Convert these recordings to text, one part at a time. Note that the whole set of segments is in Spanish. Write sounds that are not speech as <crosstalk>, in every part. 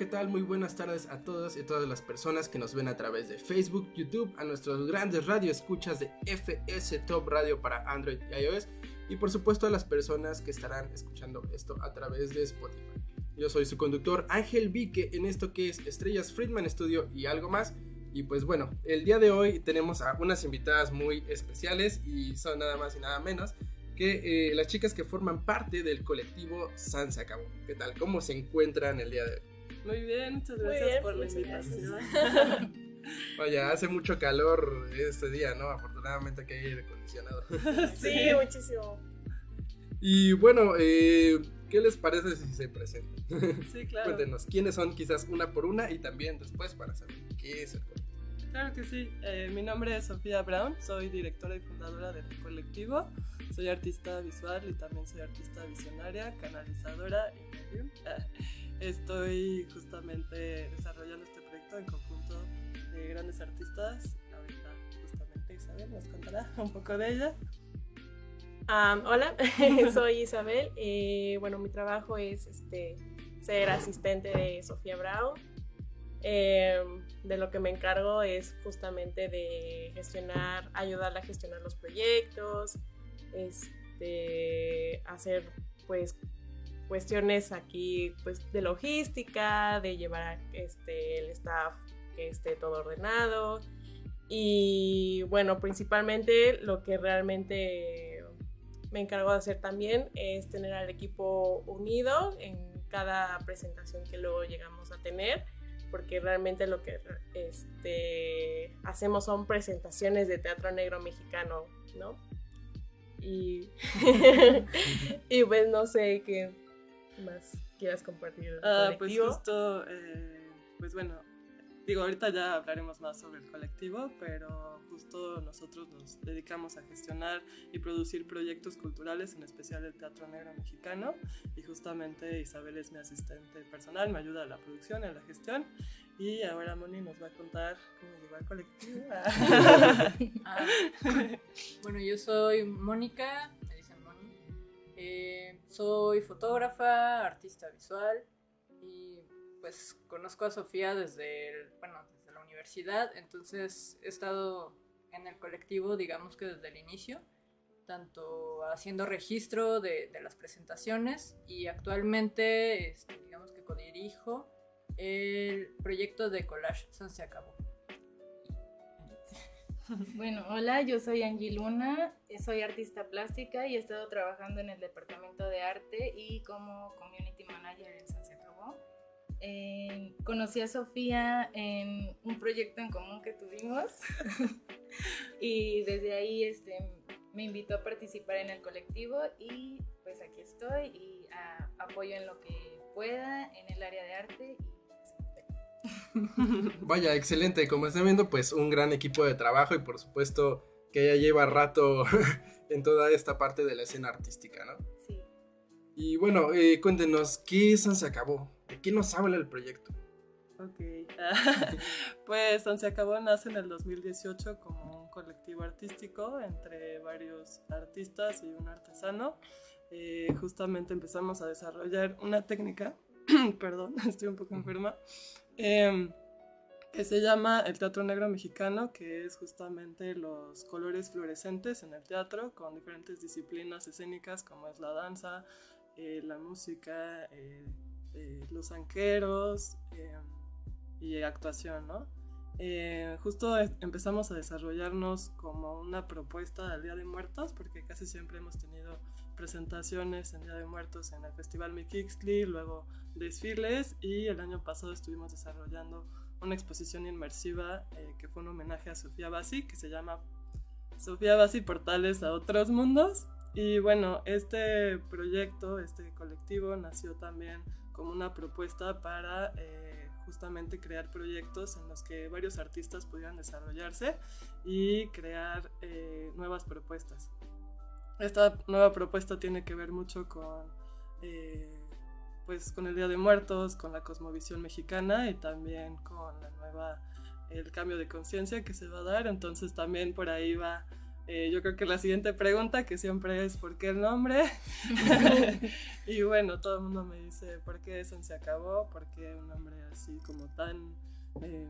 ¿Qué tal? Muy buenas tardes a todos y a todas las personas que nos ven a través de Facebook, YouTube, a nuestros grandes radio escuchas de FS Top Radio para Android y iOS y por supuesto a las personas que estarán escuchando esto a través de Spotify. Yo soy su conductor Ángel Vique en esto que es Estrellas Friedman Studio y algo más. Y pues bueno, el día de hoy tenemos a unas invitadas muy especiales y son nada más y nada menos que eh, las chicas que forman parte del colectivo San se acabó. ¿Qué tal? ¿Cómo se encuentran el día de hoy? Muy bien, muchas Muy gracias bien, por la invitación. Vaya, hace mucho calor este día, ¿no? Afortunadamente que hay aire acondicionado. <laughs> Sí, muchísimo. Y bueno, eh, ¿qué les parece si se presentan? Sí, <laughs> claro. Cuéntenos, ¿quiénes son quizás una por una y también después para saber qué es el colectivo? Claro que sí. Eh, mi nombre es Sofía Brown, soy directora y fundadora del colectivo. Soy artista visual y también soy artista visionaria, canalizadora y medium. <laughs> Estoy justamente desarrollando este proyecto en conjunto de grandes artistas. Ahorita justamente Isabel nos contará <laughs> un poco de ella. Hola, <laughs> soy Isabel. y bueno, mi trabajo es este, ser asistente de Sofía Brown. Em, de lo que me encargo es justamente de gestionar, ayudarla a gestionar los proyectos, este, hacer pues cuestiones aquí pues de logística, de llevar este, el staff que esté todo ordenado y bueno, principalmente lo que realmente me encargo de hacer también es tener al equipo unido en cada presentación que luego llegamos a tener porque realmente lo que este, hacemos son presentaciones de teatro negro mexicano, ¿no? Y, <laughs> y pues no sé qué más quieras compartir. Ah, pues justo, eh, pues bueno, digo, ahorita ya hablaremos más sobre el colectivo, pero justo nosotros nos dedicamos a gestionar y producir proyectos culturales, en especial el Teatro Negro Mexicano, y justamente Isabel es mi asistente personal, me ayuda a la producción, en la gestión, y ahora Moni nos va a contar cómo llegó al colectivo. <laughs> Ah, bueno, yo soy Mónica. Eh, soy fotógrafa, artista visual y pues conozco a Sofía desde, bueno, desde la universidad, entonces he estado en el colectivo, digamos que desde el inicio, tanto haciendo registro de, las presentaciones y actualmente, este, digamos que codirijo el proyecto de collage se acabó. <laughs> Bueno, hola, yo soy Angie Luna, soy artista plástica y he estado trabajando en el departamento de arte y como community manager en San Acabó. Eh, conocí a Sofía en un proyecto en común que tuvimos <laughs> y desde ahí este, me invitó a participar en el colectivo y pues aquí estoy y ah, apoyo en lo que pueda en el área de arte y <laughs> Vaya, excelente. Como están viendo, pues un gran equipo de trabajo y por supuesto que ya lleva rato <laughs> en toda esta parte de la escena artística, ¿no? Sí. Y bueno, eh, cuéntenos, ¿qué San se acabó? ¿De qué nos habla el proyecto? Ok. <laughs> pues San Se Acabó nace en el 2018 como un colectivo artístico entre varios artistas y un artesano. Eh, justamente empezamos a desarrollar una técnica, <clears throat> perdón, estoy un poco enferma, em, que se llama el teatro negro mexicano, que es justamente los colores fluorescentes en el teatro con diferentes disciplinas escénicas como es la danza, eh, la música, eh, eh, los anqueros eh, y actuación, ¿no? Eh, justo empezamos a desarrollarnos como una propuesta del Día de Muertos, porque casi siempre hemos tenido presentaciones en Día de Muertos en el Festival Mikixtli, luego desfiles y el año pasado estuvimos desarrollando una exposición inmersiva eh, que fue un homenaje a Sofía Bassi, que se llama Sofía Bassi Portales a otros mundos. y bueno, este proyecto, este colectivo nació también como una propuesta para eh, justamente crear proyectos en los que varios artistas pudieran desarrollarse y crear eh, nuevas propuestas. Esta nueva propuesta tiene que ver mucho con, eh, pues, con el Día de Muertos, con la cosmovisión mexicana y también con la nueva, el cambio de conciencia que se va a dar. Entonces también por ahí va, eh, yo creo que la siguiente pregunta, que siempre es ¿por qué el nombre? <laughs> <laughs> y bueno, todo el mundo me dice ¿por qué eso se acabó? ¿Por qué un nombre así como tan... eh,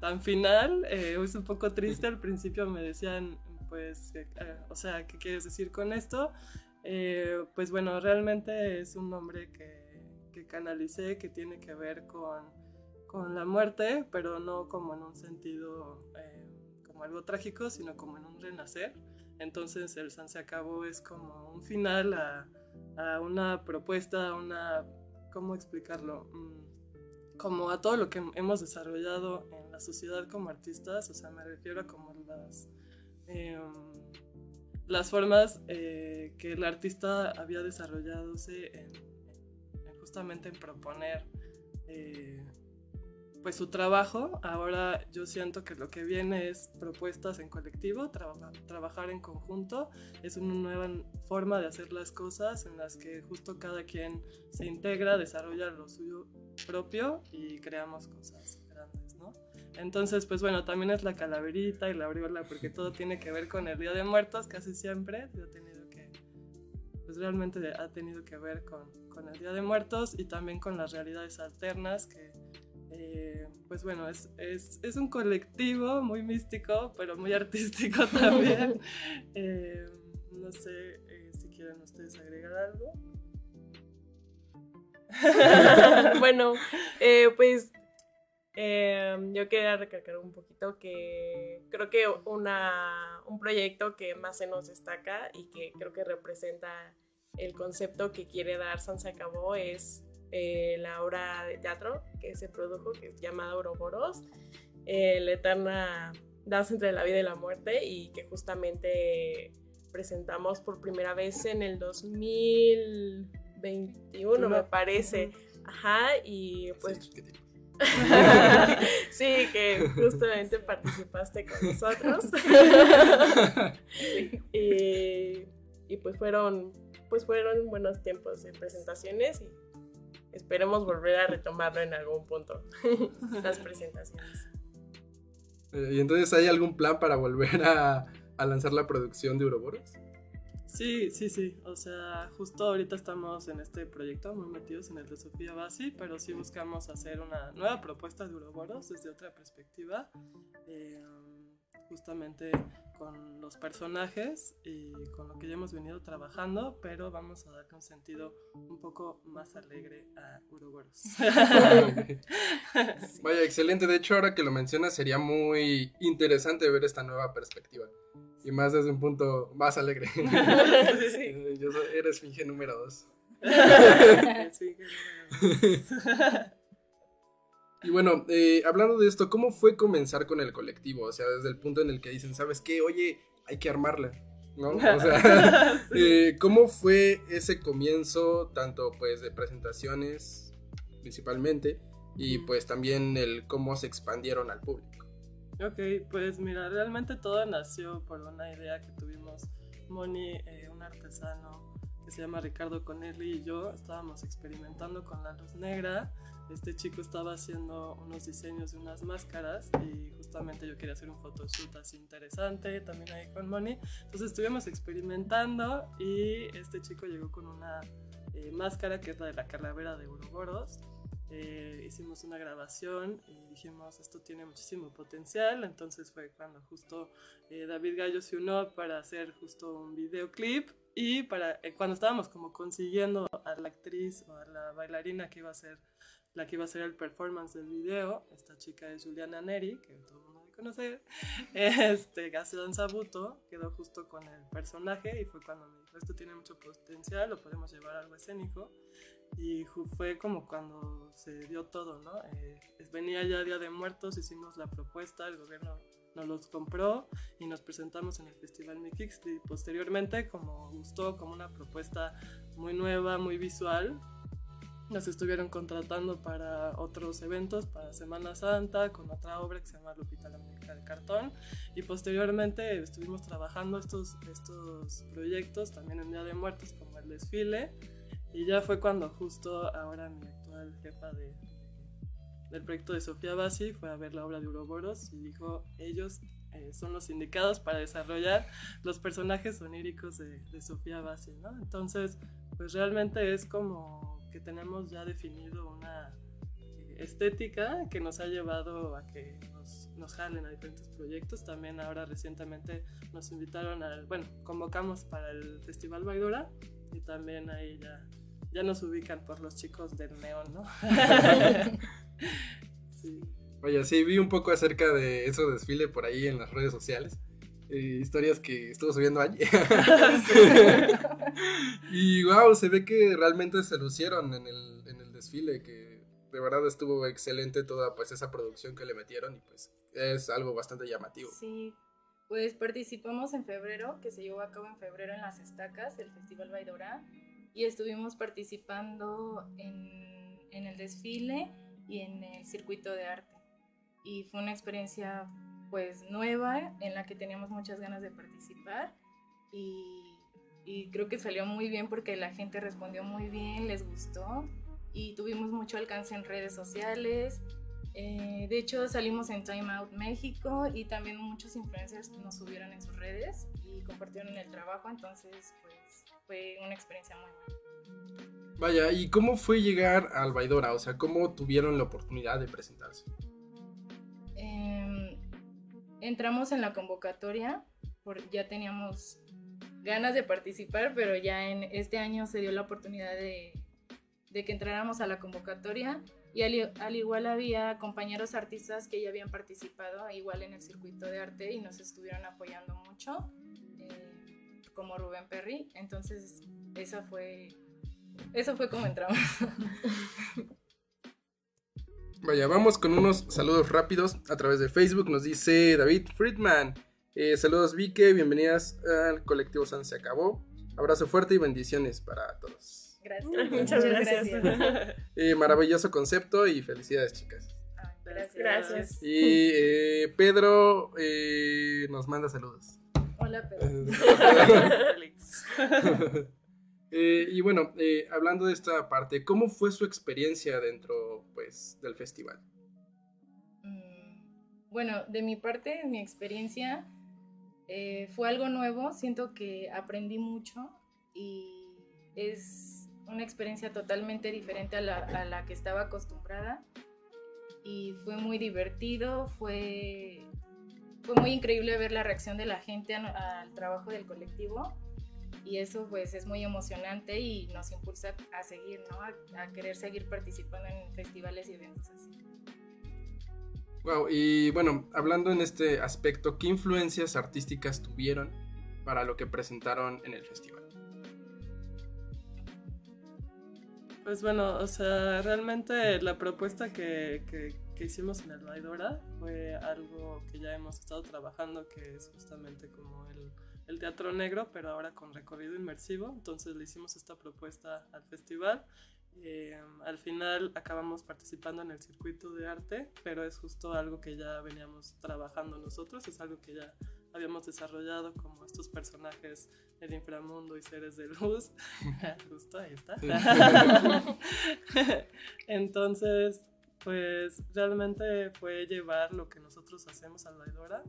tan final, eh, es un poco triste. Al principio me decían, pues, eh, o sea, ¿qué quieres decir con esto? Eh, pues bueno, realmente es un nombre que, que canalicé, que tiene que ver con, con la muerte, pero no como en un sentido eh, como algo trágico, sino como en un renacer. Entonces el San se acabó es como un final a, a una propuesta, a una, ¿cómo explicarlo? Mm, como a todo lo que hemos desarrollado en la sociedad como artistas, o sea, me refiero a como las, eh, las formas eh, que el artista había desarrollado en, en justamente en proponer eh, pues su trabajo. Ahora yo siento que lo que viene es propuestas en colectivo, traba- trabajar en conjunto, es una nueva forma de hacer las cosas en las que justo cada quien se integra, desarrolla lo suyo propio y creamos cosas. Entonces, pues bueno, también es la calaverita y la aureola, porque todo tiene que ver con el Día de Muertos, casi siempre. He tenido que, pues realmente ha tenido que ver con, con el Día de Muertos y también con las realidades alternas, que, eh, pues bueno, es, es, es un colectivo muy místico, pero muy artístico <laughs> también. <laughs> Eh, no sé eh, si quieren ustedes agregar algo. <laughs> bueno, eh, pues eh, yo quería recalcar un poquito que creo que una, un proyecto que más se nos destaca y que creo que representa el concepto que quiere dar San Se Acabó es eh, la obra de teatro que se produjo, que es llamada Ouroboros, eh, la eterna danza entre la vida y la muerte y que justamente presentamos por primera vez en el 2021, me parece. Y y pues. <laughs> sí, que justamente participaste con nosotros. y, y pues fueron pues fueron buenos tiempos de presentaciones y esperemos volver a retomarlo en algún punto <laughs> las presentaciones. Eh, ¿Y entonces hay algún plan para volver a, a lanzar la producción de Ouroboros? Sí, sí, sí. O sea, justo ahorita estamos en este proyecto muy metidos en el de Sofía Basi, pero sí buscamos hacer una nueva propuesta de Uroboros desde otra perspectiva, eh, justamente con los personajes y con lo que ya hemos venido trabajando, pero vamos a darle un sentido un poco más alegre a Uroboros. <laughs> Vaya, excelente. De hecho, ahora que lo mencionas, sería muy interesante ver esta nueva perspectiva. Y más desde un punto más alegre. <laughs> Eh, Yo soy- eres finge número dos. <laughs> Sí, que bueno. Y bueno, eh, hablando de esto, ¿cómo fue comenzar con el colectivo? O sea, desde el punto en el que dicen, ¿sabes qué? Oye, hay que armarla. ¿No? O sea, <laughs> <laughs> Sí. eh, ¿cómo fue ese comienzo, tanto pues de presentaciones principalmente, y pues también el cómo se expandieron al público? Ok, pues mira, realmente todo nació por una idea que tuvimos Moni, eh, un artesano que se llama Ricardo Conelli y yo estábamos experimentando con la luz negra. Este chico estaba haciendo unos diseños de unas máscaras y justamente yo quería hacer un photoshoot así interesante también ahí con Moni. Entonces estuvimos experimentando y este chico llegó con una eh, máscara que es la de la calavera de Uroboros. Eh, hicimos una grabación y dijimos esto tiene muchísimo potencial entonces fue cuando justo eh, David Gallo se unió para hacer justo un videoclip y para eh, cuando estábamos como consiguiendo a la actriz o a la bailarina que iba a ser la que iba a hacer el performance del video esta chica es Juliana Neri que todo el mundo debe conocer <laughs> este Gazan Sabuto quedó justo con el personaje y fue cuando me dijo esto tiene mucho potencial lo podemos llevar a algo escénico y fue como cuando se dio todo, ¿no? Eh, venía ya Día de Muertos, hicimos la propuesta, el gobierno nos los compró y nos presentamos en el Festival y posteriormente como gustó como una propuesta muy nueva, muy visual, nos estuvieron contratando para otros eventos, para Semana Santa, con otra obra que se llama Lupita la muñeca de cartón. Y posteriormente estuvimos trabajando estos, estos proyectos también en Día de Muertos, como el desfile. Y ya fue cuando justo ahora mi actual jefa de, del proyecto de Sofía Bassi fue a ver la obra de Uroboros y dijo, ellos eh, son los indicados para desarrollar los personajes oníricos de, de Sofía Bassi, ¿no? Entonces, pues realmente es como que tenemos ya definido una eh, estética que nos ha llevado a que nos, nos jalen a diferentes proyectos. También ahora recientemente nos invitaron al, bueno, convocamos para el Festival Baidora y también ahí ya, ya nos ubican por los chicos del neón, ¿no? <laughs> sí. Vaya, sí, vi un poco acerca de ese desfile por ahí en las redes sociales. Eh, historias que estuvo subiendo allí. <laughs> <laughs> y wow, se ve que realmente se lucieron en el, en el desfile, que de verdad estuvo excelente toda pues esa producción que le metieron y pues es algo bastante llamativo. Sí, pues participamos en febrero, que se llevó a cabo en febrero en las estacas, el Festival Baidora, y estuvimos participando en, en el desfile y en el circuito de arte. Y fue una experiencia pues nueva en la que teníamos muchas ganas de participar y, creo que salió muy bien porque la gente respondió muy bien, les gustó y tuvimos mucho alcance en redes sociales. Eh, de hecho, salimos en Time Out México y también muchos influencers nos subieron en sus redes y compartieron el trabajo, entonces pues fue una experiencia muy buena. Vaya, ¿y cómo fue llegar al Baidora? O sea, ¿cómo tuvieron la oportunidad de presentarse? Entramos en la convocatoria, por, ya teníamos ganas de participar, pero ya en este año se dio la oportunidad de, de que entráramos a la convocatoria y al, al, igual había compañeros artistas que ya habían participado igual en el circuito de arte y nos estuvieron apoyando mucho, eh, como Rubén Perry, entonces esa fue, eso fue como entramos. <laughs> Vaya, vamos con unos saludos rápidos a través de Facebook. Nos dice David Friedman. Eh, saludos Vique, bienvenidas al colectivo San Se Acabó. Abrazo fuerte y bendiciones para todos. Gracias. Muchas gracias. gracias. <laughs> Eh, maravilloso concepto y felicidades chicas. Ay, gracias. gracias. Y eh, Pedro eh, nos manda saludos. Hola Pedro. <laughs> <laughs> Eh, y bueno, eh, hablando de esta parte, ¿cómo fue su experiencia dentro pues, del festival? Mm, bueno, de mi parte, mi experiencia eh, fue algo nuevo. Siento que aprendí mucho y es una experiencia totalmente diferente a la, a la que estaba acostumbrada. Y fue muy divertido, fue, fue muy increíble ver la reacción de la gente al, al trabajo del colectivo y eso pues es muy emocionante y nos impulsa a seguir, ¿no? A, a, querer seguir participando en festivales y eventos así. Wow, y bueno, hablando en este aspecto, ¿qué influencias artísticas tuvieron para lo que presentaron en el festival? Pues bueno, o sea, realmente la propuesta que, que, que hicimos en el Baidora fue algo que ya hemos estado trabajando, que es justamente como el el teatro negro, pero ahora con recorrido inmersivo. Entonces le hicimos esta propuesta al festival. Eh, al final acabamos participando en el circuito de arte, pero es justo algo que ya veníamos trabajando nosotros, es algo que ya habíamos desarrollado como estos personajes del inframundo y seres de luz. <laughs> justo ahí está. <laughs> Entonces, pues realmente fue llevar lo que nosotros hacemos a la Idora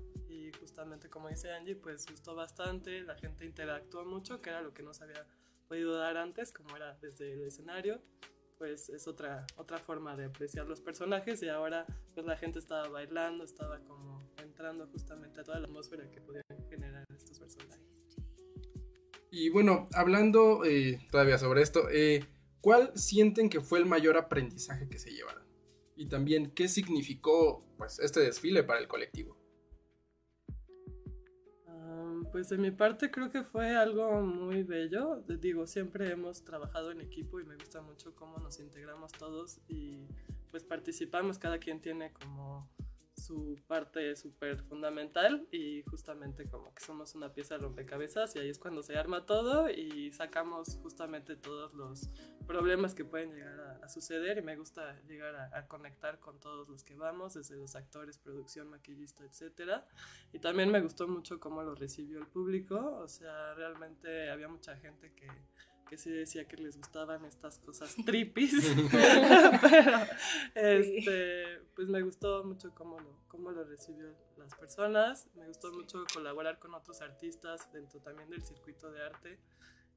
justamente como dice Angie, pues gustó bastante, la gente interactuó mucho, que era lo que no se había podido dar antes, como era desde el escenario, pues es otra, otra forma de apreciar los personajes y ahora pues la gente estaba bailando, estaba como entrando justamente a toda la atmósfera que podían generar estos personajes. Y bueno, hablando eh, todavía sobre esto, eh, ¿cuál sienten que fue el mayor aprendizaje que se llevaron? Y también, ¿qué significó pues, este desfile para el colectivo? Pues de mi parte creo que fue algo muy bello. Digo, siempre hemos trabajado en equipo y me gusta mucho cómo nos integramos todos y pues participamos, cada quien tiene como su parte súper fundamental y justamente como que somos una pieza de rompecabezas y ahí es cuando se arma todo y sacamos justamente todos los problemas que pueden llegar a, suceder y me gusta llegar a, a conectar con todos los que vamos, desde los actores, producción, maquillista, etcétera. Y también me gustó mucho cómo lo recibió el público, o sea, realmente había mucha gente que que sí decía que les gustaban estas cosas <laughs> trippies, <laughs> pero este, pues me gustó mucho cómo lo, cómo lo recibió las personas, me gustó mucho colaborar con otros artistas dentro también del circuito de arte.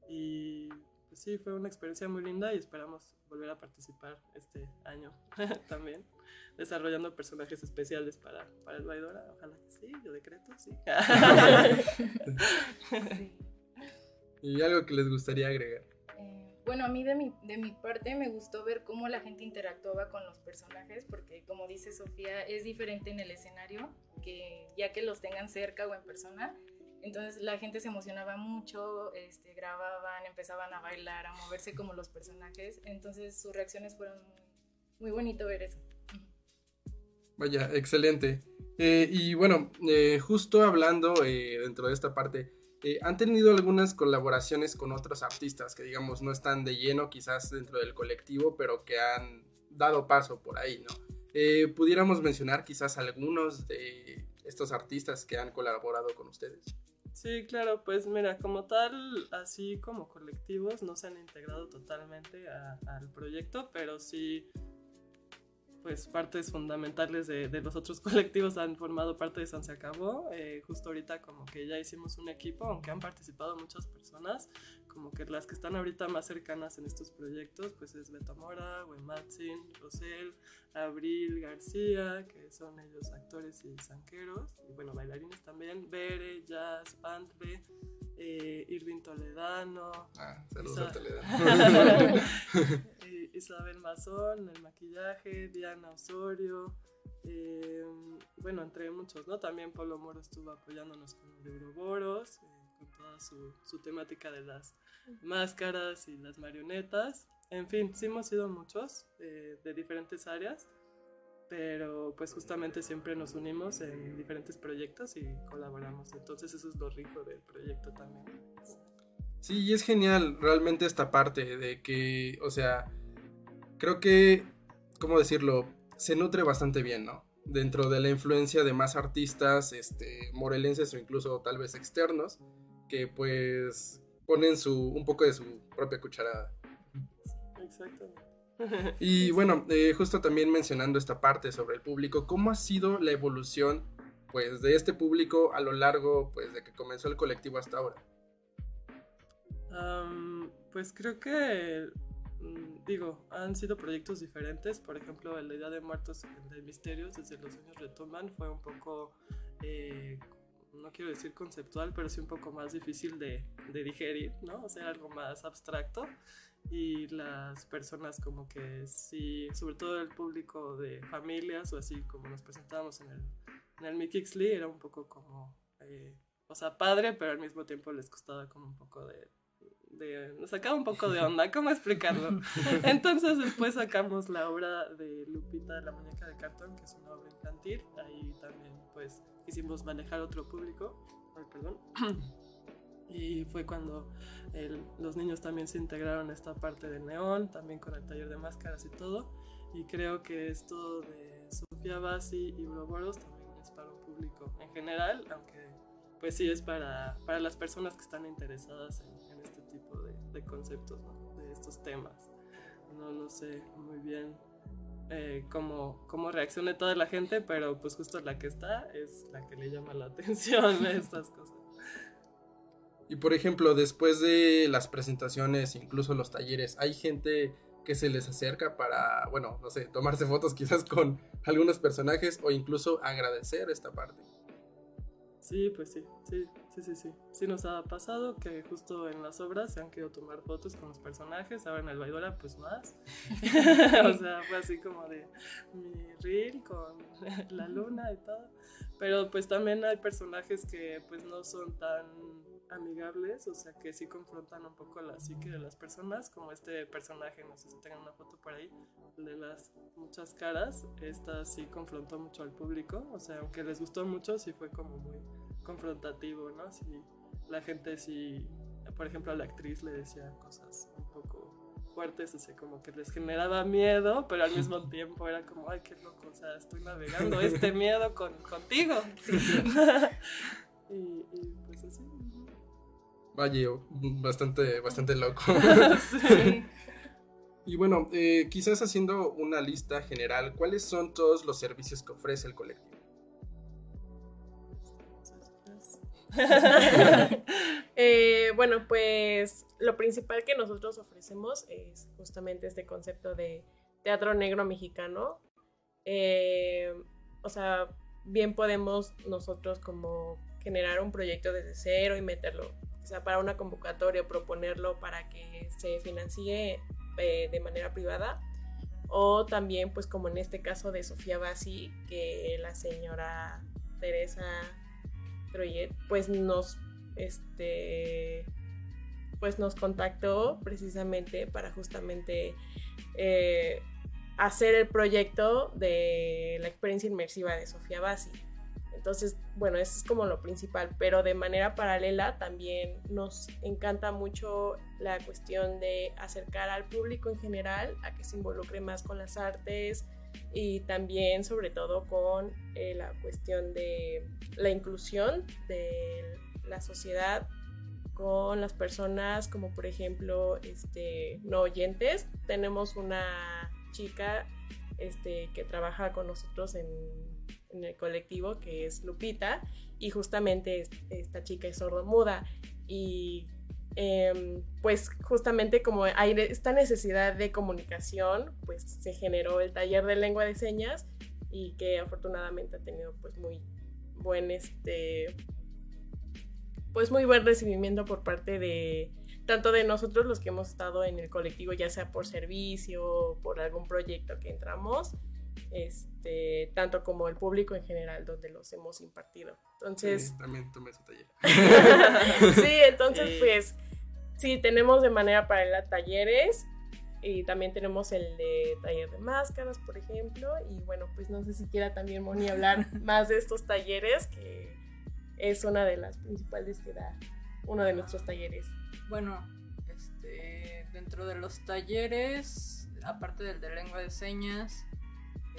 Y pues sí, fue una experiencia muy linda y esperamos volver a participar este año <laughs> también, desarrollando personajes especiales para, para el Baidora, ojalá que sí, yo decreto, sí. Sí. Y algo que les gustaría agregar. Eh, bueno, a mí de mi, de mi parte me gustó ver cómo la gente interactuaba con los personajes, porque como dice Sofía, es diferente en el escenario, que ya que los tengan cerca o en persona. Entonces la gente se emocionaba mucho, este, grababan, empezaban a bailar, a moverse como los personajes. Entonces sus reacciones fueron muy, muy bonito ver eso. Vaya, excelente. Eh, y bueno, eh, justo hablando eh, dentro de esta parte, eh, ¿han tenido algunas colaboraciones con otros artistas que digamos no están de lleno quizás dentro del colectivo, pero que han dado paso por ahí, ¿no? Eh, ¿Pudiéramos mencionar quizás algunos de estos artistas que han colaborado con ustedes? Sí, claro, pues mira, como tal, así como colectivos no se han integrado totalmente al proyecto, pero sí, pues partes fundamentales de, de los otros <laughs> colectivos han formado parte de San Se Acabó. Eh, justo ahorita como que ya hicimos un equipo, aunque han participado muchas personas, como que las que están ahorita más cercanas en estos proyectos, pues es Beto Mora, Wematsin, Rosel, Abril García, que son ellos actores y zanqueros, y bueno, bailarines también, Bere, Jazz, Pantre, eh, Irving Toledano, Ah, saludos Isa- a Toledo. <laughs> <laughs> Isabel Mazón, el maquillaje, Diana Osorio, eh, bueno, entre muchos, ¿no? También Pablo Moro estuvo apoyándonos con el de Ouroboros, eh, con toda su, su temática de las máscaras y las marionetas. En fin, sí hemos sido muchos eh, de diferentes áreas, pero pues justamente siempre nos unimos en diferentes proyectos y colaboramos. Entonces eso es lo rico del proyecto también. Sí, y es genial realmente esta parte de que, o sea, creo que, ¿cómo decirlo? Se nutre bastante bien, ¿no? Dentro de la influencia de más artistas, este, morelenses o incluso tal vez externos, que pues ponen su, un poco de su propia cucharada. Exactamente. Y bueno, eh, justo también mencionando esta parte sobre el público, ¿cómo ha sido la evolución pues de este público a lo largo pues de que comenzó el colectivo hasta ahora? Pues creo que, digo, han sido proyectos diferentes. Por ejemplo, de Día de Muertos, de Misterios, desde los sueños retoman, fue un poco, eh, no quiero decir conceptual, pero sí un poco más difícil de, de digerir, ¿no? O sea, algo más abstracto. Y las personas como que sí, sobre todo el público de familias o así como nos presentábamos en el, en el Mikixli, era un poco como, eh, o sea, padre, pero al mismo tiempo les costaba como un poco de, de- nos sacaba un poco de onda, ¿cómo explicarlo? <laughs> Entonces después sacamos la obra de Lupita, la muñeca de cartón, que es una obra infantil, ahí también pues quisimos manejar otro público, ay, perdón, <clears throat> y fue cuando el- los niños también se integraron a esta parte de neón, también con el taller de máscaras y todo, y creo que esto de Sofía Bassi y Uroboros también es para un público en general, aunque pues sí es para, para las personas que están interesadas en, de, conceptos, de estos temas. No, no sé muy bien eh, cómo, cómo reaccione toda la gente, pero pues justo la que está es la que le llama la <laughs> atención a estas cosas. Y por ejemplo, después de las presentaciones, incluso los talleres, hay gente que se les acerca para, bueno, no sé, tomarse fotos quizás con algunos personajes o incluso agradecer esta parte. Sí, pues sí, sí, sí, sí, sí. Sí nos ha pasado que justo en las obras se han querido tomar fotos con los personajes, ahora en el Baidora pues más. <laughs> o sea, fue así como de mi reel con <laughs> la luna y todo. Pero pues también hay personajes que pues no son tan amigables, o sea, que sí confrontan un poco la psique de las personas, como este personaje, no sé si tengan una foto por ahí, de las muchas caras, esta sí confrontó mucho al público, o sea, aunque les gustó mucho, sí fue como muy confrontativo, ¿no? Sí, la gente sí, por ejemplo, a la actriz le decía cosas un poco fuertes, o sea, como que les generaba miedo, pero al mismo <laughs> tiempo era como, ay, qué loco, o sea, estoy navegando este miedo con, contigo. <laughs> y, y pues así. Vaya, bastante, bastante loco. <laughs> Sí. Y bueno, eh, quizás haciendo una lista general, ¿cuáles son todos los servicios que ofrece el colectivo? <laughs> Eh, bueno, pues lo principal que nosotros ofrecemos es justamente este concepto de teatro negro mexicano. Eh, o sea, bien podemos nosotros como generar un proyecto desde cero y meterlo, sea, para una convocatoria, proponerlo para que se financie eh, de manera privada. O también, pues como en este caso de Sofía Bassi, que la señora Teresa Troyet, pues nos, este, pues nos contactó precisamente para justamente eh, hacer el proyecto de la experiencia inmersiva de Sofía Bassi. Entonces, bueno, eso es como lo principal, pero de manera paralela también nos encanta mucho la cuestión de acercar al público en general a que se involucre más con las artes y también sobre todo con eh, la cuestión de la inclusión de la sociedad con las personas como por ejemplo este, no oyentes. Tenemos una chica este, que trabaja con nosotros en, en el colectivo que es Lupita y justamente es- esta chica es sordomuda. Y em, pues justamente como hay esta necesidad de comunicación pues se generó el taller de lengua de señas y que afortunadamente ha tenido pues muy buen este pues muy buen recibimiento por parte de tanto de nosotros los que hemos estado en el colectivo ya sea por servicio por algún proyecto que entramos este tanto como el público en general donde los hemos impartido entonces Sí, también tomé ese taller. <laughs> sí, entonces Sí. pues sí, tenemos de manera paralela talleres y también tenemos el de taller de máscaras, por ejemplo, y bueno, pues no sé si quiera también Moni hablar <laughs> más de estos talleres, que es una de las principales que da uno de nuestros talleres. Bueno, este, dentro de los talleres, aparte del de lengua de señas,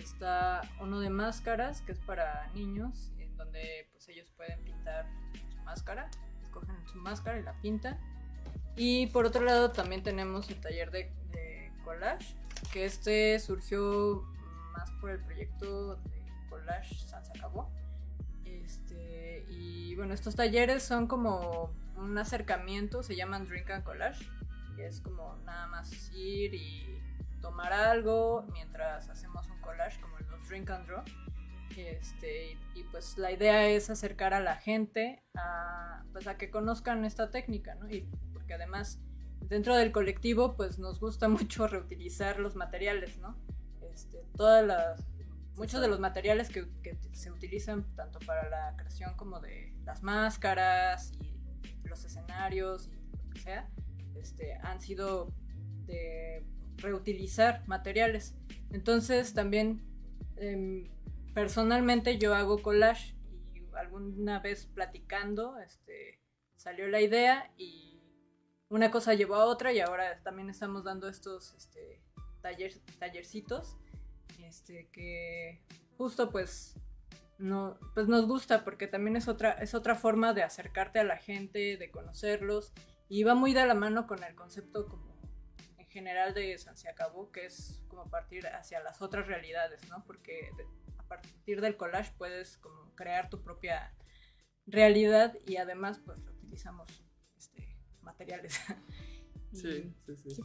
está uno de máscaras, que es para niños, en donde pues ellos pueden pintar su máscara, escogen su máscara y la pintan. Y por otro lado también tenemos el taller de, de collage, que este surgió más por el proyecto de collage San se acabó. Este, y bueno, estos talleres son como un acercamiento, se llaman Drink and Collage, y es como nada más ir y tomar algo mientras hacemos un collage como los Drink and Draw. Este, y, pues la idea es acercar a la gente a, pues a que conozcan esta técnica, ¿no? Y porque además dentro del colectivo pues nos gusta <laughs> mucho reutilizar los materiales, ¿no? Este, todas las, muchos de los materiales que, que se utilizan tanto para la creación como de las máscaras y los escenarios y lo que sea, este, han sido de reutilizar materiales. Entonces también em, personalmente yo hago collage y alguna vez platicando este, salió la idea y una cosa llevó a otra y ahora también estamos dando estos este, taller, tallercitos este, que justo pues no, pues nos gusta porque también es otra, es otra forma de acercarte a la gente, de conocerlos y va muy de la mano con el concepto general de San se acabó, que es como partir hacia las otras realidades, ¿no? Porque de- a partir del collage puedes como crear tu propia realidad y además pues utilizamos este, materiales. <laughs> Sí, sí, sí.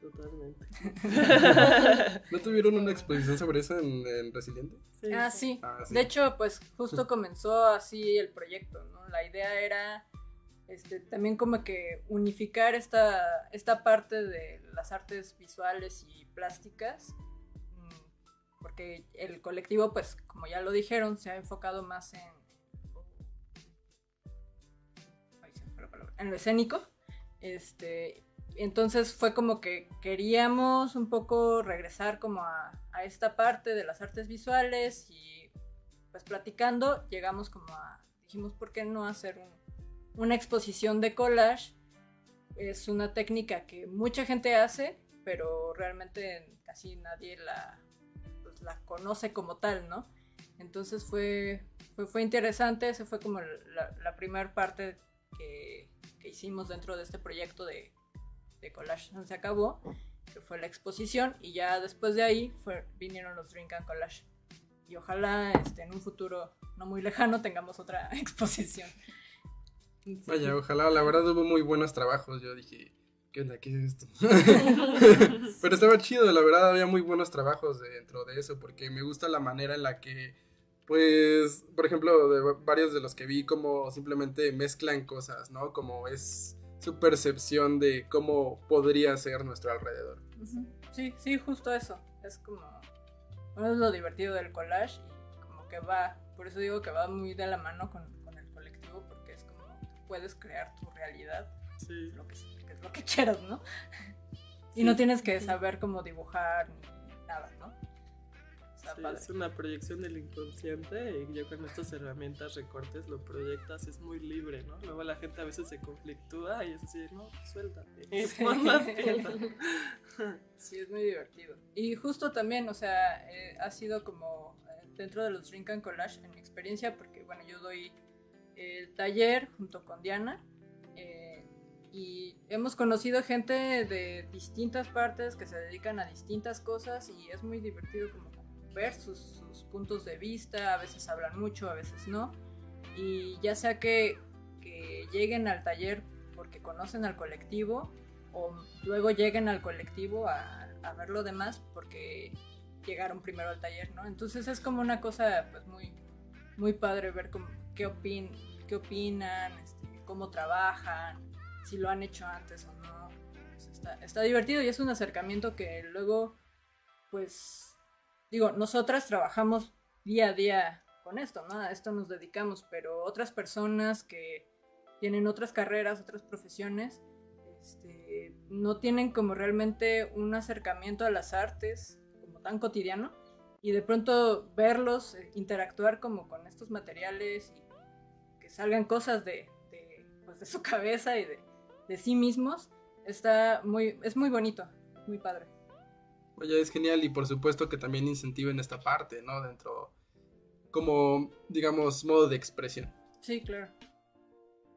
Totalmente. <laughs> ¿No tuvieron una exposición sobre eso en, en Resiliente? Sí, Ah, sí. sí. Ah, sí. De hecho, pues justo <laughs> comenzó así el proyecto, ¿no? La idea era este, también como que unificar esta, esta parte de las artes visuales y plásticas, mm, porque el colectivo, pues como ya lo dijeron, se ha enfocado más en... En lo escénico. Este, entonces fue como que queríamos un poco regresar como a, a esta parte de las artes visuales y pues platicando llegamos como a, dijimos, ¿por qué no hacer un- una exposición de collage? Es una técnica que mucha gente hace, pero realmente casi nadie la, pues, la conoce como tal, ¿no? Entonces fue, fue, fue interesante, esa fue como la, primera parte que, que hicimos dentro de este proyecto de, de collage se acabó, que fue la exposición, y ya después de ahí vinieron los Drink and Collage. Y ojalá este, en un futuro no muy lejano tengamos otra <laughs> exposición. Vaya, ojalá, la verdad hubo muy buenos trabajos. Yo dije, ¿qué onda? ¿Qué es esto? <laughs> Pero estaba chido, la verdad había muy buenos trabajos dentro de eso, porque me gusta la manera en la que, pues, por ejemplo, de varios de los que vi, como simplemente mezclan cosas, ¿no? Como es su percepción de cómo podría ser nuestro alrededor. Sí, sí, justo eso. Es como. Bueno, es lo divertido del collage y como que va. Por eso digo que va muy de la mano con, puedes crear tu realidad, Sí. lo que, que es lo que <laughs> quieras, ¿no? Y no tienes que saber cómo dibujar ni nada, ¿no? Sí, es una proyección del inconsciente y yo con estas herramientas recortes lo proyectas, es muy libre, ¿no? Luego la gente a veces se conflictúa y es así, no, suéltate. <laughs> <laughs> Y Sí. Sí, es muy divertido. Y justo también, o sea, eh, ha sido como eh, dentro de los Drink and Collage, en mi experiencia, porque bueno, yo doy el taller junto con Diana eh, y hemos conocido gente de distintas partes que se dedican a distintas cosas y es muy divertido como ver sus, puntos de vista, a veces hablan mucho, a veces no. Y ya sea que, que lleguen al taller porque conocen al colectivo o luego lleguen al colectivo a, a ver lo demás porque llegaron primero al taller, ¿no? Entonces es como una cosa pues muy, muy padre ver cómo, qué, opin, qué opinan, este, cómo trabajan, si lo han hecho antes o no. Pues está, está divertido y es un acercamiento que luego, pues, digo, nosotras trabajamos día a día con esto, ¿no? A esto nos dedicamos, pero otras personas que tienen otras carreras, otras profesiones, este, no tienen como realmente un acercamiento a las artes como tan cotidiano y de pronto verlos eh, interactuar como con estos materiales y que salgan cosas de, de, pues, de su cabeza y de, de sí mismos está muy es muy bonito muy padre Oye, es genial y por supuesto que también incentiven esta parte, ¿no? Dentro, como, digamos, modo de expresión. sí claro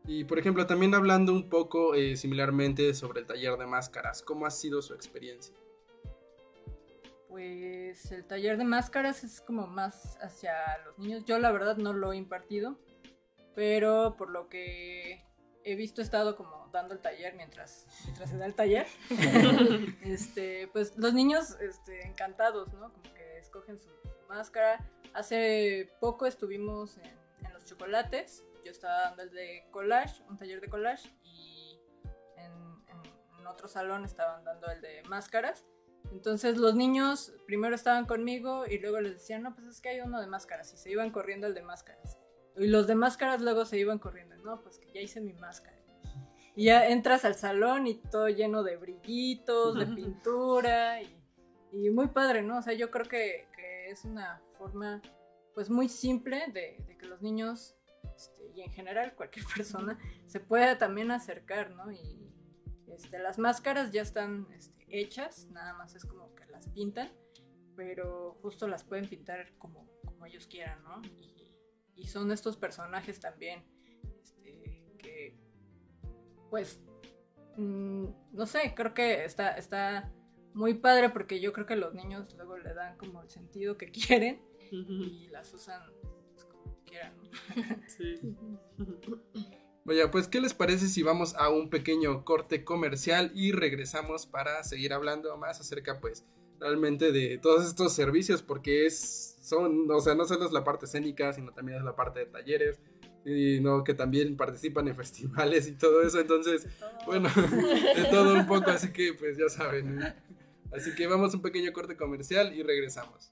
Y por ejemplo, también hablando un poco eh, similarmente sobre el taller de máscaras, ¿cómo ha sido su experiencia? Pues el taller de máscaras es como más hacia los niños. Yo la verdad no lo he impartido, pero por lo que he visto he estado como dando el taller mientras, mientras se da el taller. <laughs> este, pues los niños este, encantados, ¿no? Como que escogen su máscara. Hace poco estuvimos en, en los chocolates. Yo estaba dando el de collage, un taller de collage, y en, en- en otro salón estaban dando el de máscaras. Entonces los niños primero estaban conmigo y luego les decían, no, pues es que hay uno de máscaras y se iban corriendo el de máscaras. Y los de máscaras luego se iban corriendo, no, pues que ya hice mi máscara. Y ya entras al salón y todo lleno de brillitos, de <laughs> pintura y, y muy padre, ¿no? O sea, yo creo que, que es una forma pues muy simple de, de que los niños este, y en general cualquier <laughs> persona se pueda también acercar, ¿no? Y este, las máscaras ya están este, hechas, nada más es como que las pintan, pero justo las pueden pintar como, como ellos quieran, ¿no? Y, y son estos personajes también este, que, pues, mm, no sé, creo que está, está muy padre porque yo creo que los niños luego le dan como el sentido que quieren y las usan pues, como quieran, ¿no? Sí. <laughs> Vaya, pues, ¿qué les parece si vamos a un pequeño corte comercial y regresamos para seguir hablando más acerca, pues, realmente de todos estos servicios? Porque es, son, o sea, no solo es la parte escénica, sino también es la parte de talleres, y no, que también participan en festivales y todo eso, entonces, bueno, de todo un poco, así que, pues, ya saben. Así que vamos a un pequeño corte comercial y regresamos.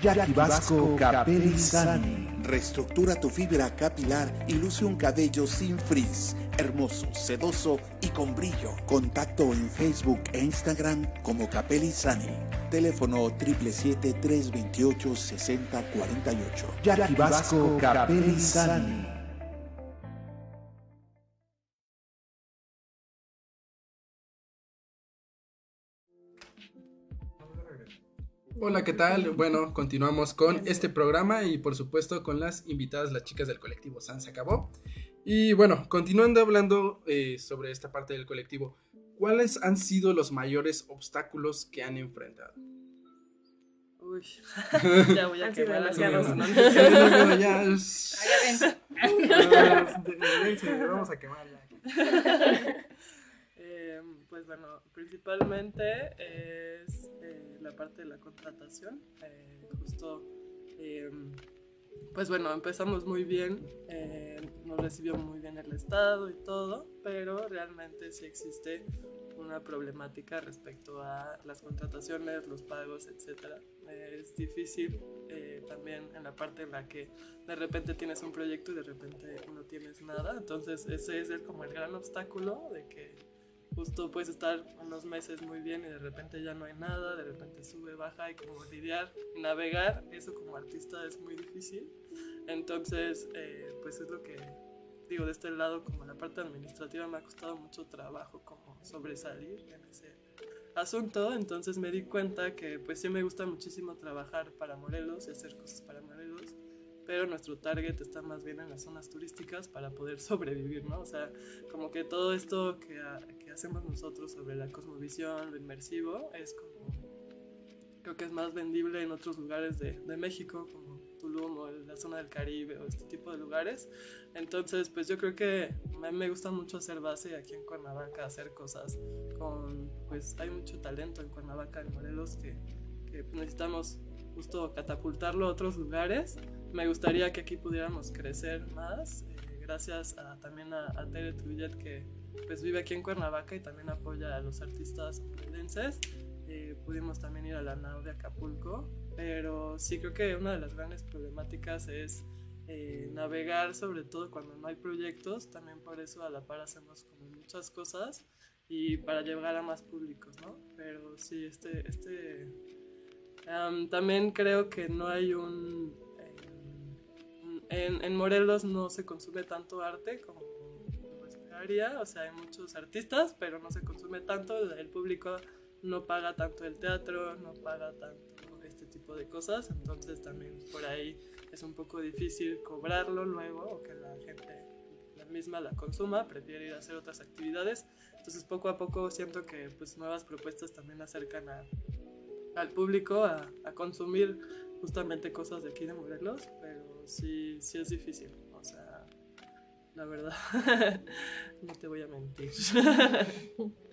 Jackie Vasco Capelli Sani. Reestructura tu fibra capilar y luce un cabello sin frizz, hermoso, sedoso y con brillo. Contacto en Facebook e Instagram como Capelli Sani. Teléfono 777-328-6048. Jackie Vasco Capelli Sani. Hola, ¿qué tal? Bueno, continuamos con este programa y por supuesto con las invitadas, las chicas del colectivo San se acabó. Y bueno, continuando hablando eh, sobre esta parte del colectivo, ¿cuáles han sido los mayores obstáculos que han enfrentado? Uy, <laughs> ya voy a quemar demasiados. algunos. Sí, no, no, ya, Vamos a quemar ya. <laughs> Eh, pues bueno, principalmente es eh, la parte de la contratación. Eh, justo, eh, pues bueno, empezamos muy bien, eh, nos recibió muy bien el Estado y todo, pero realmente sí existe una problemática respecto a las contrataciones, los pagos, etc. es difícil eh, también en la parte en la que de repente tienes un proyecto y de repente no tienes nada. Entonces ese es el, como el gran obstáculo de que justo puedes estar unos meses muy bien y de repente ya no hay nada, de repente sube, baja y como lidiar, navegar, eso como artista es muy difícil. Entonces, eh, pues es lo que digo de este lado, como la parte administrativa me ha costado mucho trabajo como sobresalir en ese asunto, entonces me di cuenta que pues sí me gusta muchísimo trabajar para Morelos y hacer cosas para Morelos, pero nuestro target está más bien en las zonas turísticas para poder <laughs> sobrevivir, ¿no? O sea, como que todo esto que, ha- que hacemos nosotros sobre la cosmovisión, lo inmersivo, es como, creo que es más vendible en otros lugares de, de México, como Tulum o la zona del Caribe o este tipo de lugares. Entonces, pues yo creo que a mí me gusta mucho hacer base aquí en Cuernavaca, hacer cosas con, pues hay mucho talento en Cuernavaca, en Morelos, que, que necesitamos justo catapultarlo a otros lugares. Me gustaría que aquí pudiéramos crecer más, eh, gracias a, también a, a Tere Trullet, que pues vive aquí en Cuernavaca y también apoya a los artistas morelenses. Eh, pudimos también ir a la NAO de Acapulco, pero sí creo que una de las grandes problemáticas es eh, navegar, sobre todo cuando no hay proyectos, también por eso a la par hacemos como muchas cosas y para llegar a más públicos, ¿no? Pero sí, este, este, am, también creo que no hay un, em, en, en Morelos no se consume tanto arte como como esperaría, o sea, hay muchos artistas, pero no se consume tanto, el público no paga tanto el teatro, no paga tanto este tipo de cosas, entonces también por ahí es un poco difícil cobrarlo luego o que la gente la misma la consuma, prefiere ir a hacer otras actividades. Entonces poco a poco siento que pues nuevas propuestas también acercan a, al público a, a consumir justamente cosas de aquí de Morelos, pero sí, sí es difícil, o sea, la verdad, <laughs> no te voy a mentir. <laughs>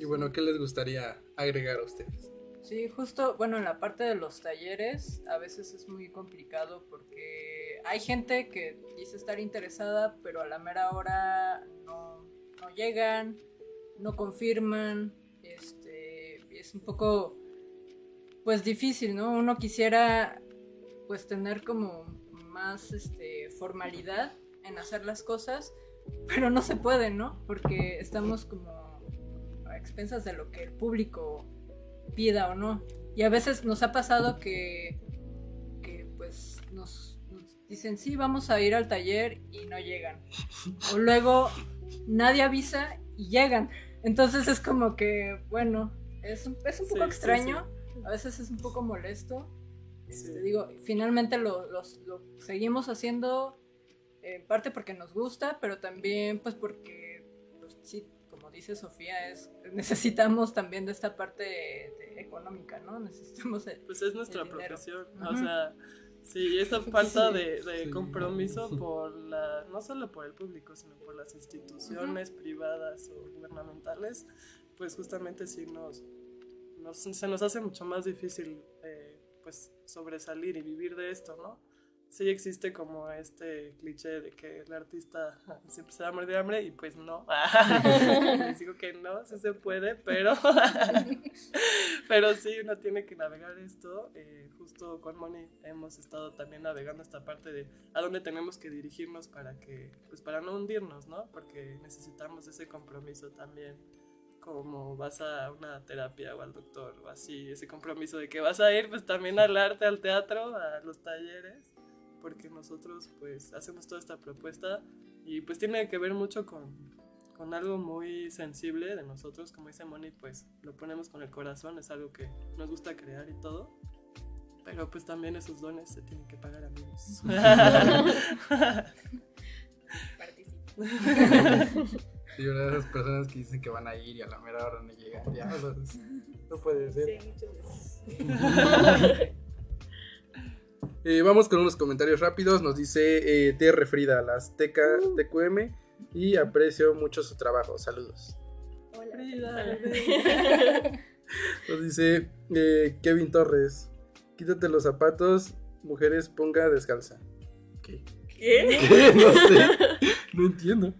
Y bueno, ¿qué les gustaría agregar a ustedes? Sí, justo, bueno, en la parte de los talleres a veces es muy complicado porque hay gente que dice estar interesada, pero a la mera hora no, no llegan, no confirman, este, y es un poco, pues difícil, ¿no? Uno quisiera, pues tener como más, este, formalidad en hacer las cosas, pero no se puede, ¿no? Porque estamos como a expensas de lo que el público pida o no. Y a veces nos ha pasado que, que pues nos, nos dicen, sí, vamos a ir al taller y no llegan. O luego nadie avisa y llegan. Entonces es como que, bueno, es un, es un poco Sí, sí, extraño, a veces es un poco molesto. Este, digo, finalmente lo, los- lo seguimos haciendo en parte porque nos gusta, pero también pues porque, pues, sí, como dice Sofía, es, necesitamos también de esta parte de- de económica, ¿no? Necesitamos el- Pues es nuestra profesión, Ujú. o sea, sí, esa <laughs> falta Sí. de, de Sí. compromiso <laughs> por la, no solo por el público, sino por las instituciones privadas o gubernamentales, pues justamente sí nos, nos- se nos hace mucho más difícil eh, pues sobresalir y vivir de esto, ¿no? Sí existe como este cliché de que el artista <laughs> siempre se va a morir de hambre y pues no. <laughs> Les digo que no, sí se puede, pero <laughs> pero sí, uno tiene que navegar esto. eh, justo con Moni hemos estado también navegando esta parte de a dónde tenemos que dirigirnos para que, pues para no hundirnos, ¿no? Porque necesitamos ese compromiso también, como vas a una terapia o al doctor o así, ese compromiso de que vas a ir pues también al arte, al teatro, a los talleres, porque nosotros pues hacemos toda esta propuesta y pues tiene que ver mucho con, con algo muy sensible de nosotros, como dice Moni, pues lo ponemos con el corazón, es algo que nos gusta crear y todo. Pero pues también esos dones se tienen que pagar amigos. <laughs> <laughs> Y una de esas personas que dicen que van a ir y a la mera hora no llegan. Ya, o sea, no puede ser. Sí, muchas veces. <laughs> Eh, vamos con unos comentarios rápidos. Nos dice eh, TR Frida, la Azteca TQM. Y aprecio mucho su trabajo. Saludos. Hola. Frida. <laughs> Nos dice eh, Kevin Torres. Quítate los zapatos, mujeres, ponga descalza. ¿Qué? ¿Qué? ¿Qué? <laughs> No sé. No entiendo.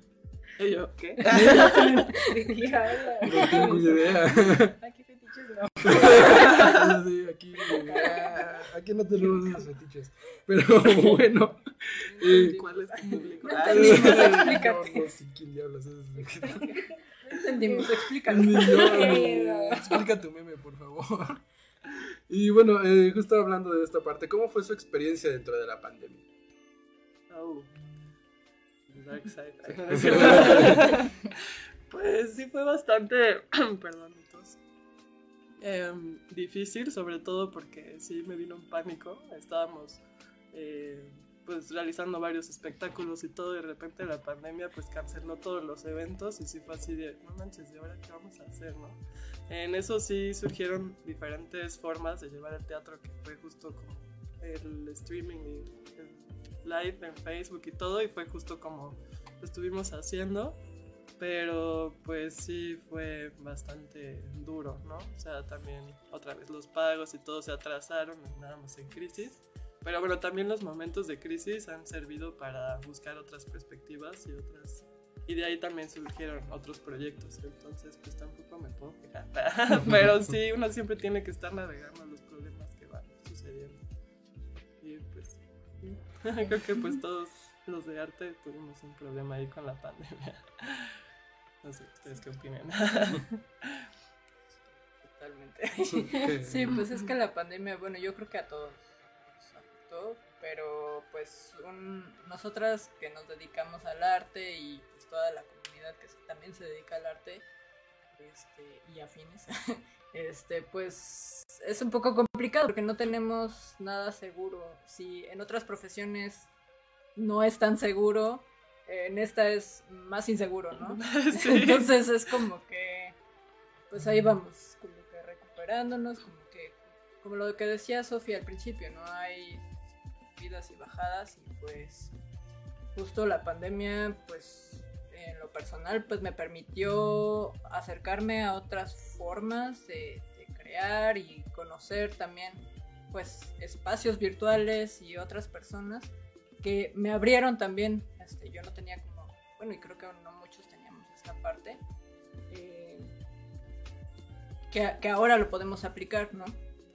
Y yo, ¿qué? <laughs> ¿De <laughs> qué habla? No tengo idea. Aquí fetiches no. <laughs> Sí, aquí, ah, aquí no tenemos esos fetiches. Pero bueno. eh, ¿Cuál es tu público? Entendimos, no, explícate. no sé quién diablos es. No entendimos, explícalo. Ni ni- Explica tu meme, por favor. Y bueno, eh, justo hablando de esta parte, ¿cómo fue su experiencia dentro de la pandemia? Oh. Dark side. <laughs> pues sí fue bastante, <clears throat> perdón. Em, difícil, sobre todo porque sí me vino un pánico. Estábamos eh, pues realizando varios espectáculos y todo, y de repente la pandemia pues canceló todos los eventos y sí fue así de, no manches, ¿y ahora qué vamos a hacer, no? En eso sí surgieron diferentes formas de llevar el teatro, que fue justo como el streaming y live en Facebook y todo, y fue justo como lo estuvimos haciendo, pero pues sí fue bastante duro, ¿no? O sea, también otra vez los pagos y todo se atrasaron, andábamos en crisis, pero bueno, también los momentos de crisis han servido para buscar otras perspectivas y otras... Y de ahí también surgieron otros proyectos, entonces pues tampoco me puedo quejar. <laughs> Pero sí, uno siempre tiene que estar navegando los <laughs> creo que pues todos los de arte tuvimos un problema ahí con la pandemia. <laughs> No sé, ¿ustedes qué opinan? <laughs> Totalmente. Sí, pues es que la pandemia, bueno, yo creo que a todos nos afectó, pero pues un- nosotras que nos dedicamos al arte y pues toda la comunidad que también se dedica al arte, este, y afines, <laughs> este, pues es un poco complicado porque no tenemos nada seguro. Si en otras profesiones no es tan seguro, en esta es más inseguro, ¿no? <laughs> <laughs> Sí. Entonces es como que, pues ahí vamos, como que recuperándonos, como que, como lo que decía Sofía al principio, ¿no? Hay vidas y bajadas y pues justo la pandemia, pues en lo personal, pues me permitió acercarme a otras formas de, crear y conocer también, pues, espacios virtuales y otras personas que me abrieron también. Este, yo no tenía como, bueno, y creo que no muchos teníamos esta parte, eh, que, ahora lo podemos aplicar, ¿no?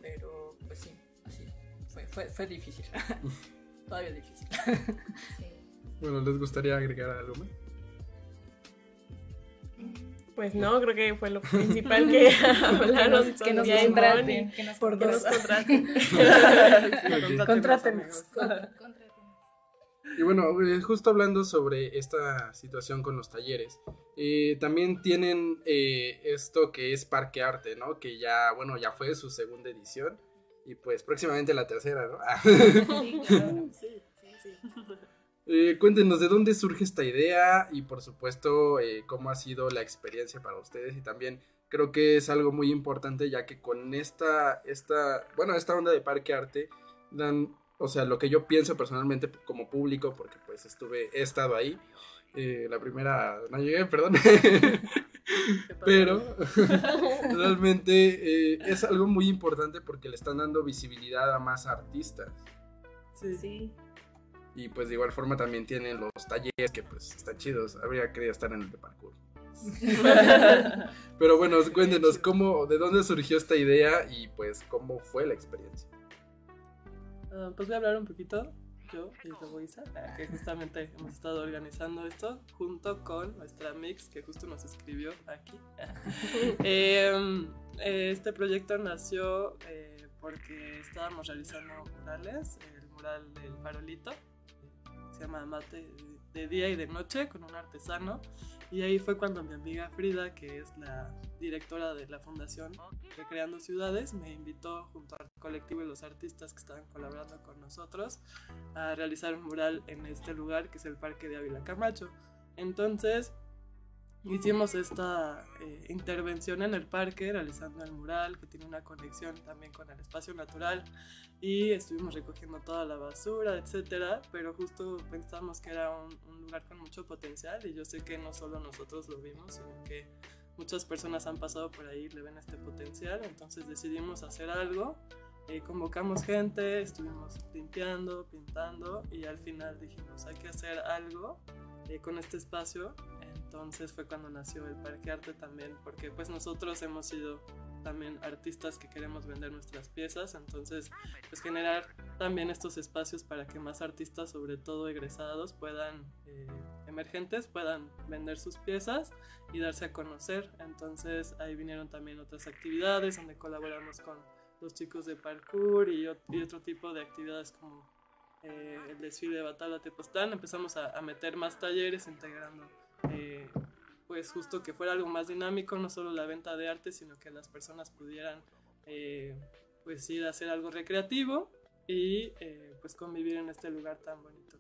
Pero, pues sí, así, fue, fue, fue difícil. <laughs> Todavía difícil. <laughs> Bueno, ¿les gustaría agregar algo más? Pues no, creo que fue lo principal que <laughs> <laughs> hablaron. que nos Sofía y contraten, que nos Por contraten. <laughs> Contrátenos. Contraten. Y bueno, eh, justo hablando sobre esta situación con los talleres, eh, también tienen eh, esto que es Parque Arte, ¿no? Que ya, bueno, ya fue su segunda edición y pues próximamente la tercera, ¿no? Sí, claro. Sí, sí, sí. Eh, cuéntenos de dónde surge esta idea y por supuesto eh, cómo ha sido la experiencia para ustedes y también creo que es algo muy importante ya que con esta, esta, bueno, esta onda de Parque Arte dan, o sea, lo que yo pienso personalmente como público, porque pues estuve, he estado ahí, eh, la primera, no llegué, perdón, <laughs> pero <laughs> realmente eh, es algo muy importante porque le están dando visibilidad a más artistas. Sí. Sí. Y pues de igual forma también tienen los talleres que pues están chidos. Habría querido estar en el de parkour. <laughs> Pero bueno, cuéntenos cómo, de dónde surgió esta idea y pues cómo fue la experiencia. Ah, pues voy a hablar un poquito, yo y luego Isa, que justamente hemos estado organizando esto junto con nuestra Mix, que justo nos escribió aquí. <laughs> Em, eh, este proyecto nació eh, porque estábamos realizando murales, el mural del farolito, se llama Mate de día y de noche con un artesano. Y ahí fue cuando mi amiga Frida, que es la directora de la fundación Recreando Ciudades, me invitó junto al colectivo y los artistas que estaban colaborando con nosotros a realizar un mural en este lugar que es el Parque de Ávila Camacho. Entonces hicimos esta eh, intervención en el parque realizando el mural que tiene una conexión también con el espacio natural y estuvimos recogiendo toda la basura, etcétera, pero justo pensamos que era un, un lugar con mucho potencial y yo sé que no solo nosotros lo vimos, sino que muchas personas han pasado por ahí y le ven este potencial, entonces decidimos hacer algo, eh, convocamos gente, estuvimos limpiando, pintando y al final dijimos hay que hacer algo eh, con este espacio, entonces fue cuando nació el Parque Arte también, porque pues nosotros hemos sido también artistas que queremos vender nuestras piezas, entonces pues generar también estos espacios para que más artistas, sobre todo egresados, puedan, eh, emergentes, puedan vender sus piezas y darse a conocer. Entonces ahí vinieron también otras actividades donde colaboramos con los chicos de parkour y, y otro tipo de actividades como eh, el desfile de Batalla Tepoztlán. Empezamos a, a meter más talleres integrando eh, pues justo que fuera algo más dinámico, no solo la venta de arte, sino que las personas pudieran eh, pues ir a hacer algo recreativo y eh, pues convivir en este lugar tan bonito.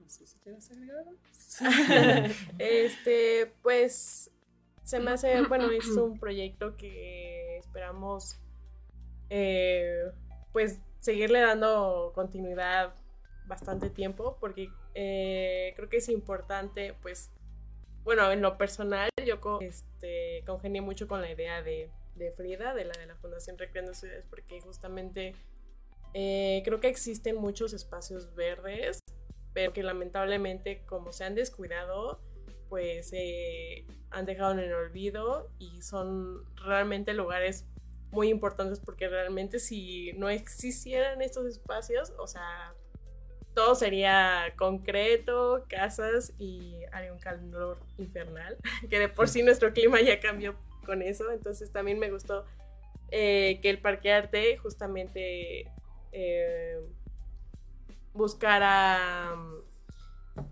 No sé si quieres agregar algo. <laughs> Este, pues se me hace, bueno, es un proyecto que esperamos pues seguirle dando continuidad bastante tiempo porque creo que es importante pues bueno en lo personal yo co- este, congenié mucho con la idea de, Frida de la de la Fundación Recreando Ciudades porque justamente eh, creo que existen muchos espacios verdes pero que lamentablemente como se han descuidado pues eh, han dejado en el olvido y son realmente lugares muy importantes porque realmente si no existieran estos espacios, o sea, todo sería concreto, casas y haría un calor infernal, <laughs> que de por sí nuestro clima ya cambió con eso, entonces también me gustó eh, que el Parque Arte justamente eh, buscara mm,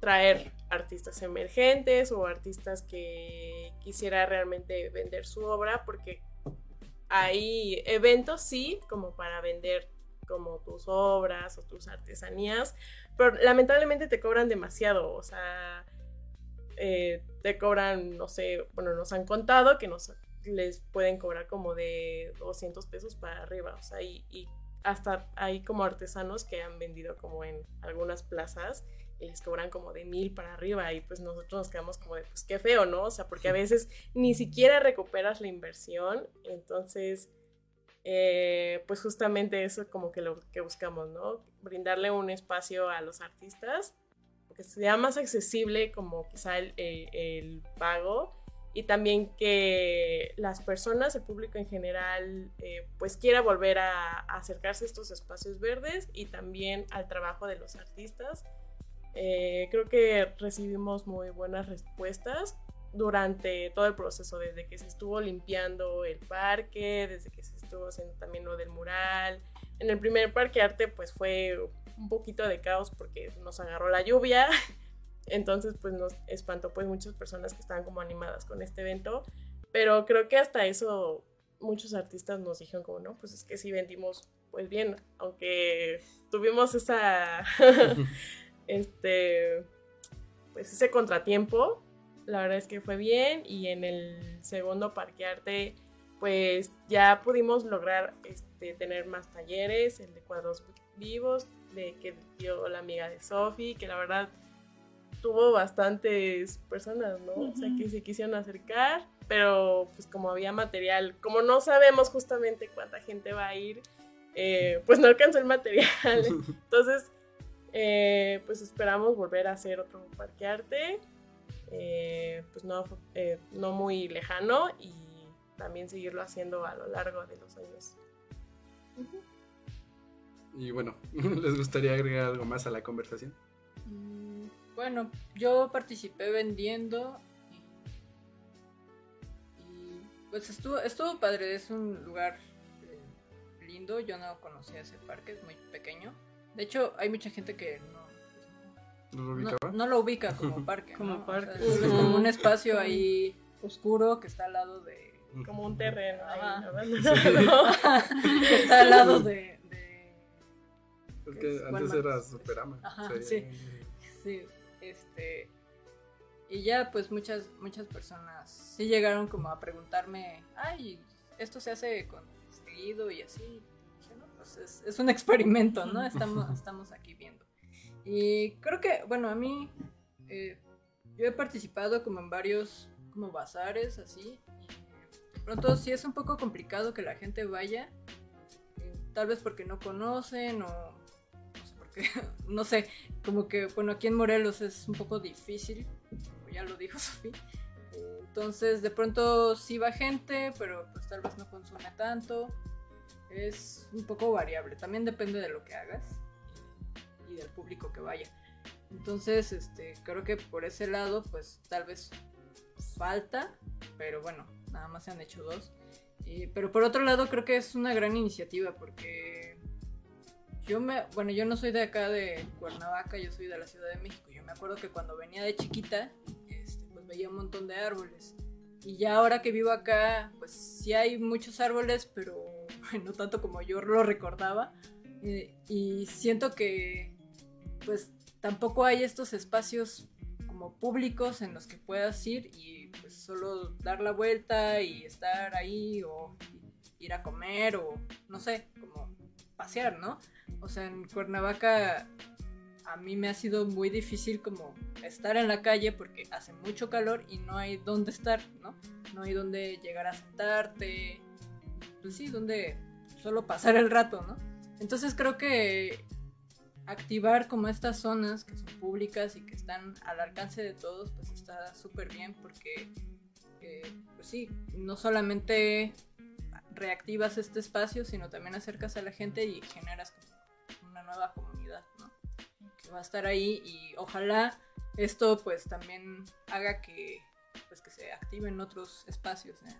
traer artistas emergentes o artistas que quisiera realmente vender su obra, porque hay eventos, sí, como para vender como tus obras o tus artesanías, pero lamentablemente te cobran demasiado, o sea, eh, te cobran, no sé, bueno, nos han contado que nos les pueden cobrar como de 200 pesos para arriba, o sea, y, y hasta hay como artesanos que han vendido como en algunas plazas y les cobran como de mil para arriba y pues nosotros nos quedamos como de pues qué feo, ¿no? O sea, porque a veces ni siquiera recuperas la inversión, entonces eh, pues justamente eso es como que lo que buscamos, ¿no? Brindarle un espacio a los artistas, que sea más accesible como quizá el, el- el pago y también que las personas, el público en general, eh, pues quiera volver a, acercarse a estos espacios verdes y también al trabajo de los artistas. Eh, creo que recibimos muy buenas respuestas durante todo el proceso, desde que se estuvo limpiando el parque, desde que se estuvo haciendo también lo del mural. En el primer parque arte pues fue un poquito de caos porque nos agarró la lluvia, <laughs> entonces pues nos espantó pues muchas personas que estaban como animadas con este evento, pero creo que hasta eso muchos artistas nos dijeron como no, pues es que sí vendimos pues bien, aunque tuvimos esa <laughs> <laughs> este pues ese contratiempo, la verdad es que fue bien y en el segundo parque arte pues ya pudimos lograr este, tener más talleres, el de cuadros vivos, de que dio la amiga de Sophie, que la verdad tuvo bastantes personas, ¿no? O sea, que se quisieron acercar, pero pues como había material, como no sabemos justamente cuánta gente va a ir, eh, pues no alcanzó el material. <laughs> Entonces, eh, pues esperamos volver a hacer otro parque arte, eh, pues no, no muy lejano y también seguirlo haciendo a lo largo de los años. Y bueno, <laughs> ¿les gustaría agregar algo más a la conversación? Mm, Bueno, yo participé vendiendo y, y, pues estuvo, estuvo padre, es un lugar eh, lindo, yo no conocía ese parque, es muy pequeño. De hecho, hay mucha gente que no, ¿No lo no, ubicaba? no lo ubica como <laughs> parque. Como ¿no? O parque. sea, es como un espacio ahí oscuro que está al lado de... Como un terreno ahí, que <laughs> está al lado de- de Es que es antes era Superama. Ajá, sí. Sí, este. Y ya, pues muchas, muchas personas sí llegaron como a preguntarme, ay, esto se hace con seguido y así. Dije, no, pues es, es un experimento, ¿no? Estamos, estamos aquí viendo. Y creo que, bueno, a mí, eh, yo he participado como en varios, como bazares, así. Y pronto sí es un poco complicado que la gente vaya, eh, tal vez porque no conocen o no sé por qué, <laughs> no sé, como que, bueno, aquí en Morelos es un poco difícil, como ya lo dijo <laughs> Sofía. Eh, Entonces, de pronto sí va gente, pero pues tal vez no consume tanto. Es un poco variable, también depende de lo que hagas y del público que vaya. Entonces, este, creo que por ese lado, pues tal vez falta, pero bueno, nada más se han hecho dos. Pero por otro lado, creo que es una gran iniciativa porque yo me, bueno, yo no soy de acá de Cuernavaca, yo soy de la Ciudad de México. Yo me acuerdo que cuando venía de chiquita, este, pues veía un montón de árboles. Y ya ahora que vivo acá, pues sí hay muchos árboles, pero <laughs> no tanto como yo lo recordaba. Eh, y siento que, pues tampoco hay estos espacios como públicos en los que puedas ir y pues solo dar la vuelta y estar ahí o ir a comer o no sé, como pasear, ¿no? O sea, en Cuernavaca a mí me ha sido muy difícil como estar en la calle porque hace mucho calor y no hay dónde estar, ¿no? No hay dónde llegar a sentarte, pues sí, donde solo pasar el rato, ¿no? Entonces creo que activar como estas zonas que son públicas y que están al alcance de todos, pues está súper bien porque, eh, pues sí, no solamente reactivas este espacio, sino también acercas a la gente y generas una nueva comunidad, ¿no? Que va a estar ahí y ojalá esto pues también haga que pues que se activen otros espacios ¿eh?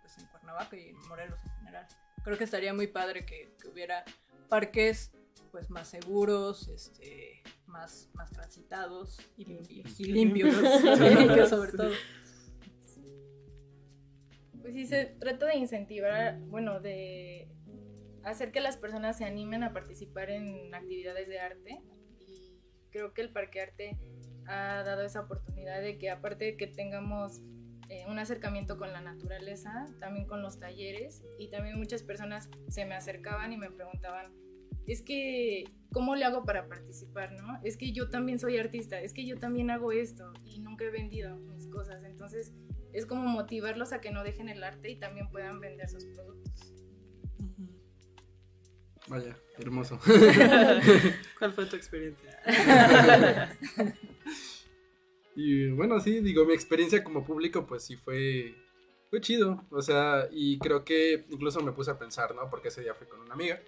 pues, en Cuernavaca y en Morelos en general. Creo que estaría muy padre que hubiera parques pues más seguros, este, más, más transitados Y limpios. y limpios, <laughs> y limpios <laughs> sobre todo. Pues sí, se trata de incentivar, bueno, de hacer que las personas se animen a participar en actividades de arte. Y creo que el Parque Arte ha dado esa oportunidad de que aparte de que tengamos eh, un acercamiento con la naturaleza, también con los talleres, y también muchas personas se me acercaban y me preguntaban, es que, ¿cómo le hago para participar, no? Es que yo también soy artista, es que yo también hago esto y nunca he vendido mis cosas, entonces es como motivarlos a que no dejen el arte y también puedan vender sus productos. Vaya, hermoso. <laughs> ¿Cuál fue tu experiencia? <laughs> Y bueno, sí, digo, mi experiencia como público, pues sí fue, fue chido. O sea, y creo que incluso me puse a pensar, ¿no? Porque ese día fui con una amiga.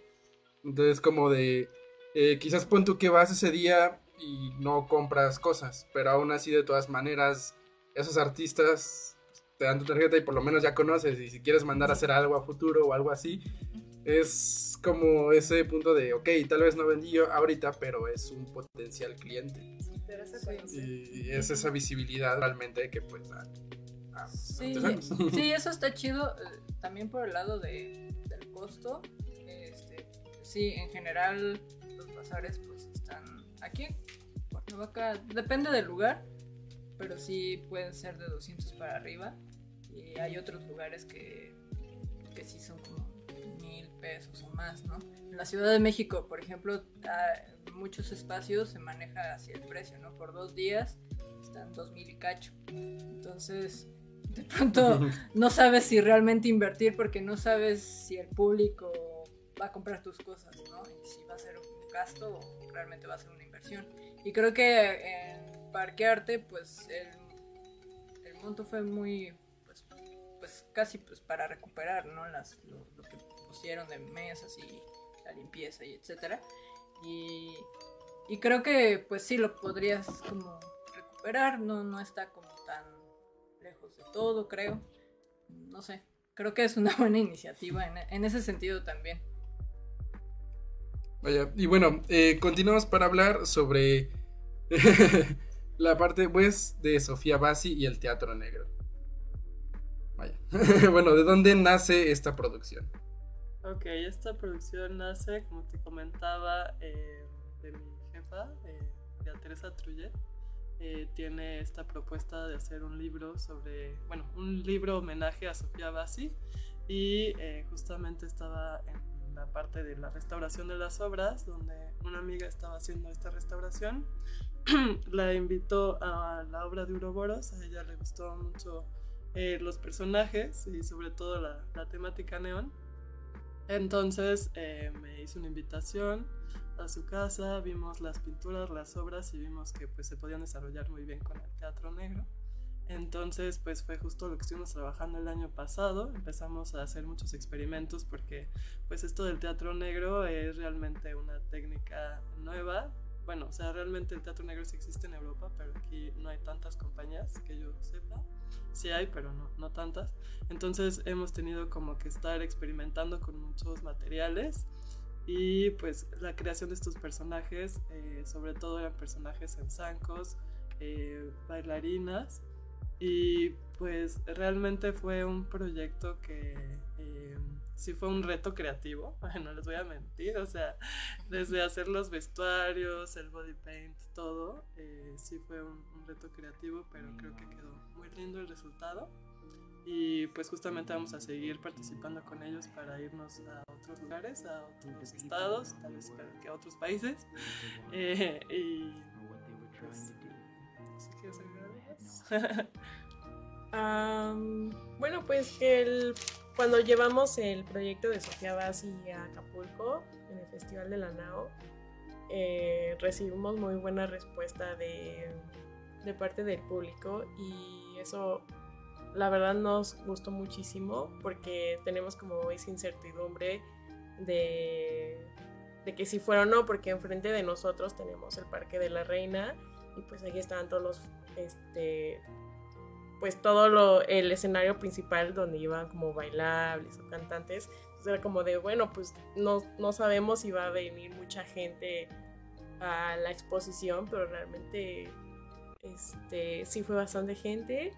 Entonces, como de, eh, quizás pon tú que vas ese día y no compras cosas, pero aún así, de todas maneras, esos artistas te dan tu tarjeta y por lo menos ya conoces. Y si quieres mandar a hacer algo a futuro o algo así, es como ese punto de, ok, tal vez no vendí yo ahorita, pero es un potencial cliente. Conocer. Y es esa visibilidad realmente que pues da Sí, sí, <laughs> eso está chido. eh, También por el lado de, del costo. Sí, en general los bazares pues están aquí. Cuernavaca, depende del lugar, pero sí pueden ser de 200 para arriba. Y hay otros lugares que, que sí son como mil pesos o más, ¿no? En la Ciudad de México, por ejemplo, a- en muchos espacios se maneja así el precio, ¿no? Por dos días están dos mil y cacho. Entonces, de pronto <laughs> no sabes si realmente invertir porque no sabes si el público a comprar tus cosas, ¿no? Y si va a ser un gasto o realmente va a ser una inversión. Y creo que en Parque Arte, pues el, el monto fue muy, pues, pues casi pues para recuperar, ¿no? Las, lo, lo que pusieron de mesas y la limpieza y etcétera. Y, y creo que pues sí lo podrías como recuperar, no, no está como tan lejos de todo, creo. No sé, creo que es una <laughs> buena iniciativa en, en ese sentido también. Vaya, y bueno, eh, continuamos para hablar sobre <laughs> la parte pues de Sofía Bassi y el Teatro Negro. Vaya, <laughs> bueno, ¿de dónde nace esta producción? Ok, esta producción nace, como te comentaba, eh, de mi jefa, eh, de Teresa. Eh, tiene esta propuesta de hacer un libro sobre, bueno, un libro homenaje a Sofía Bassi y justamente estaba en parte de la restauración de las obras, donde una amiga estaba haciendo esta restauración. <clears throat> la invitó a la obra de Uroboros, a ella le gustó mucho eh, los personajes y sobre todo la, la temática neón. Entonces eh, me hizo una invitación a su casa, vimos las pinturas, las obras y vimos que pues se podían desarrollar muy bien con el teatro negro. Entonces pues fue justo lo que estuvimos trabajando el año pasado, empezamos a hacer muchos experimentos porque pues esto del teatro negro es realmente una técnica nueva. Bueno, o sea, realmente el teatro negro sí existe en Europa, pero aquí no hay tantas compañías que yo sepa. Sí hay, pero no, no tantas. Entonces hemos tenido como que estar experimentando con muchos materiales y pues la creación de estos personajes, eh, sobre todo eran personajes en zancos, eh, bailarinas y pues realmente fue un proyecto que eh, sí fue un reto creativo, <laughs> no les voy a mentir, o sea, desde hacer los vestuarios, el body paint, todo, eh, sí fue un, un reto creativo, pero creo que quedó muy lindo el resultado. Y pues justamente vamos a seguir participando con ellos para irnos a otros lugares, a otros estados, tal vez que a otros países. Eh, y pues, ¿sí <laughs> bueno, pues que cuando llevamos el proyecto de Sofía Bassi a Acapulco, en el Festival de la NAO, eh, recibimos muy buena respuesta de, de parte del público y eso la verdad nos gustó muchísimo porque tenemos como esa incertidumbre de, de que si fuera o no, porque enfrente de nosotros tenemos el Parque de la Reina y pues ahí estaban todos los, este, pues todo lo, el escenario principal donde iban como bailables o cantantes. era como de, bueno, pues no, no sabemos si va a venir mucha gente a la exposición, pero realmente este, sí fue bastante gente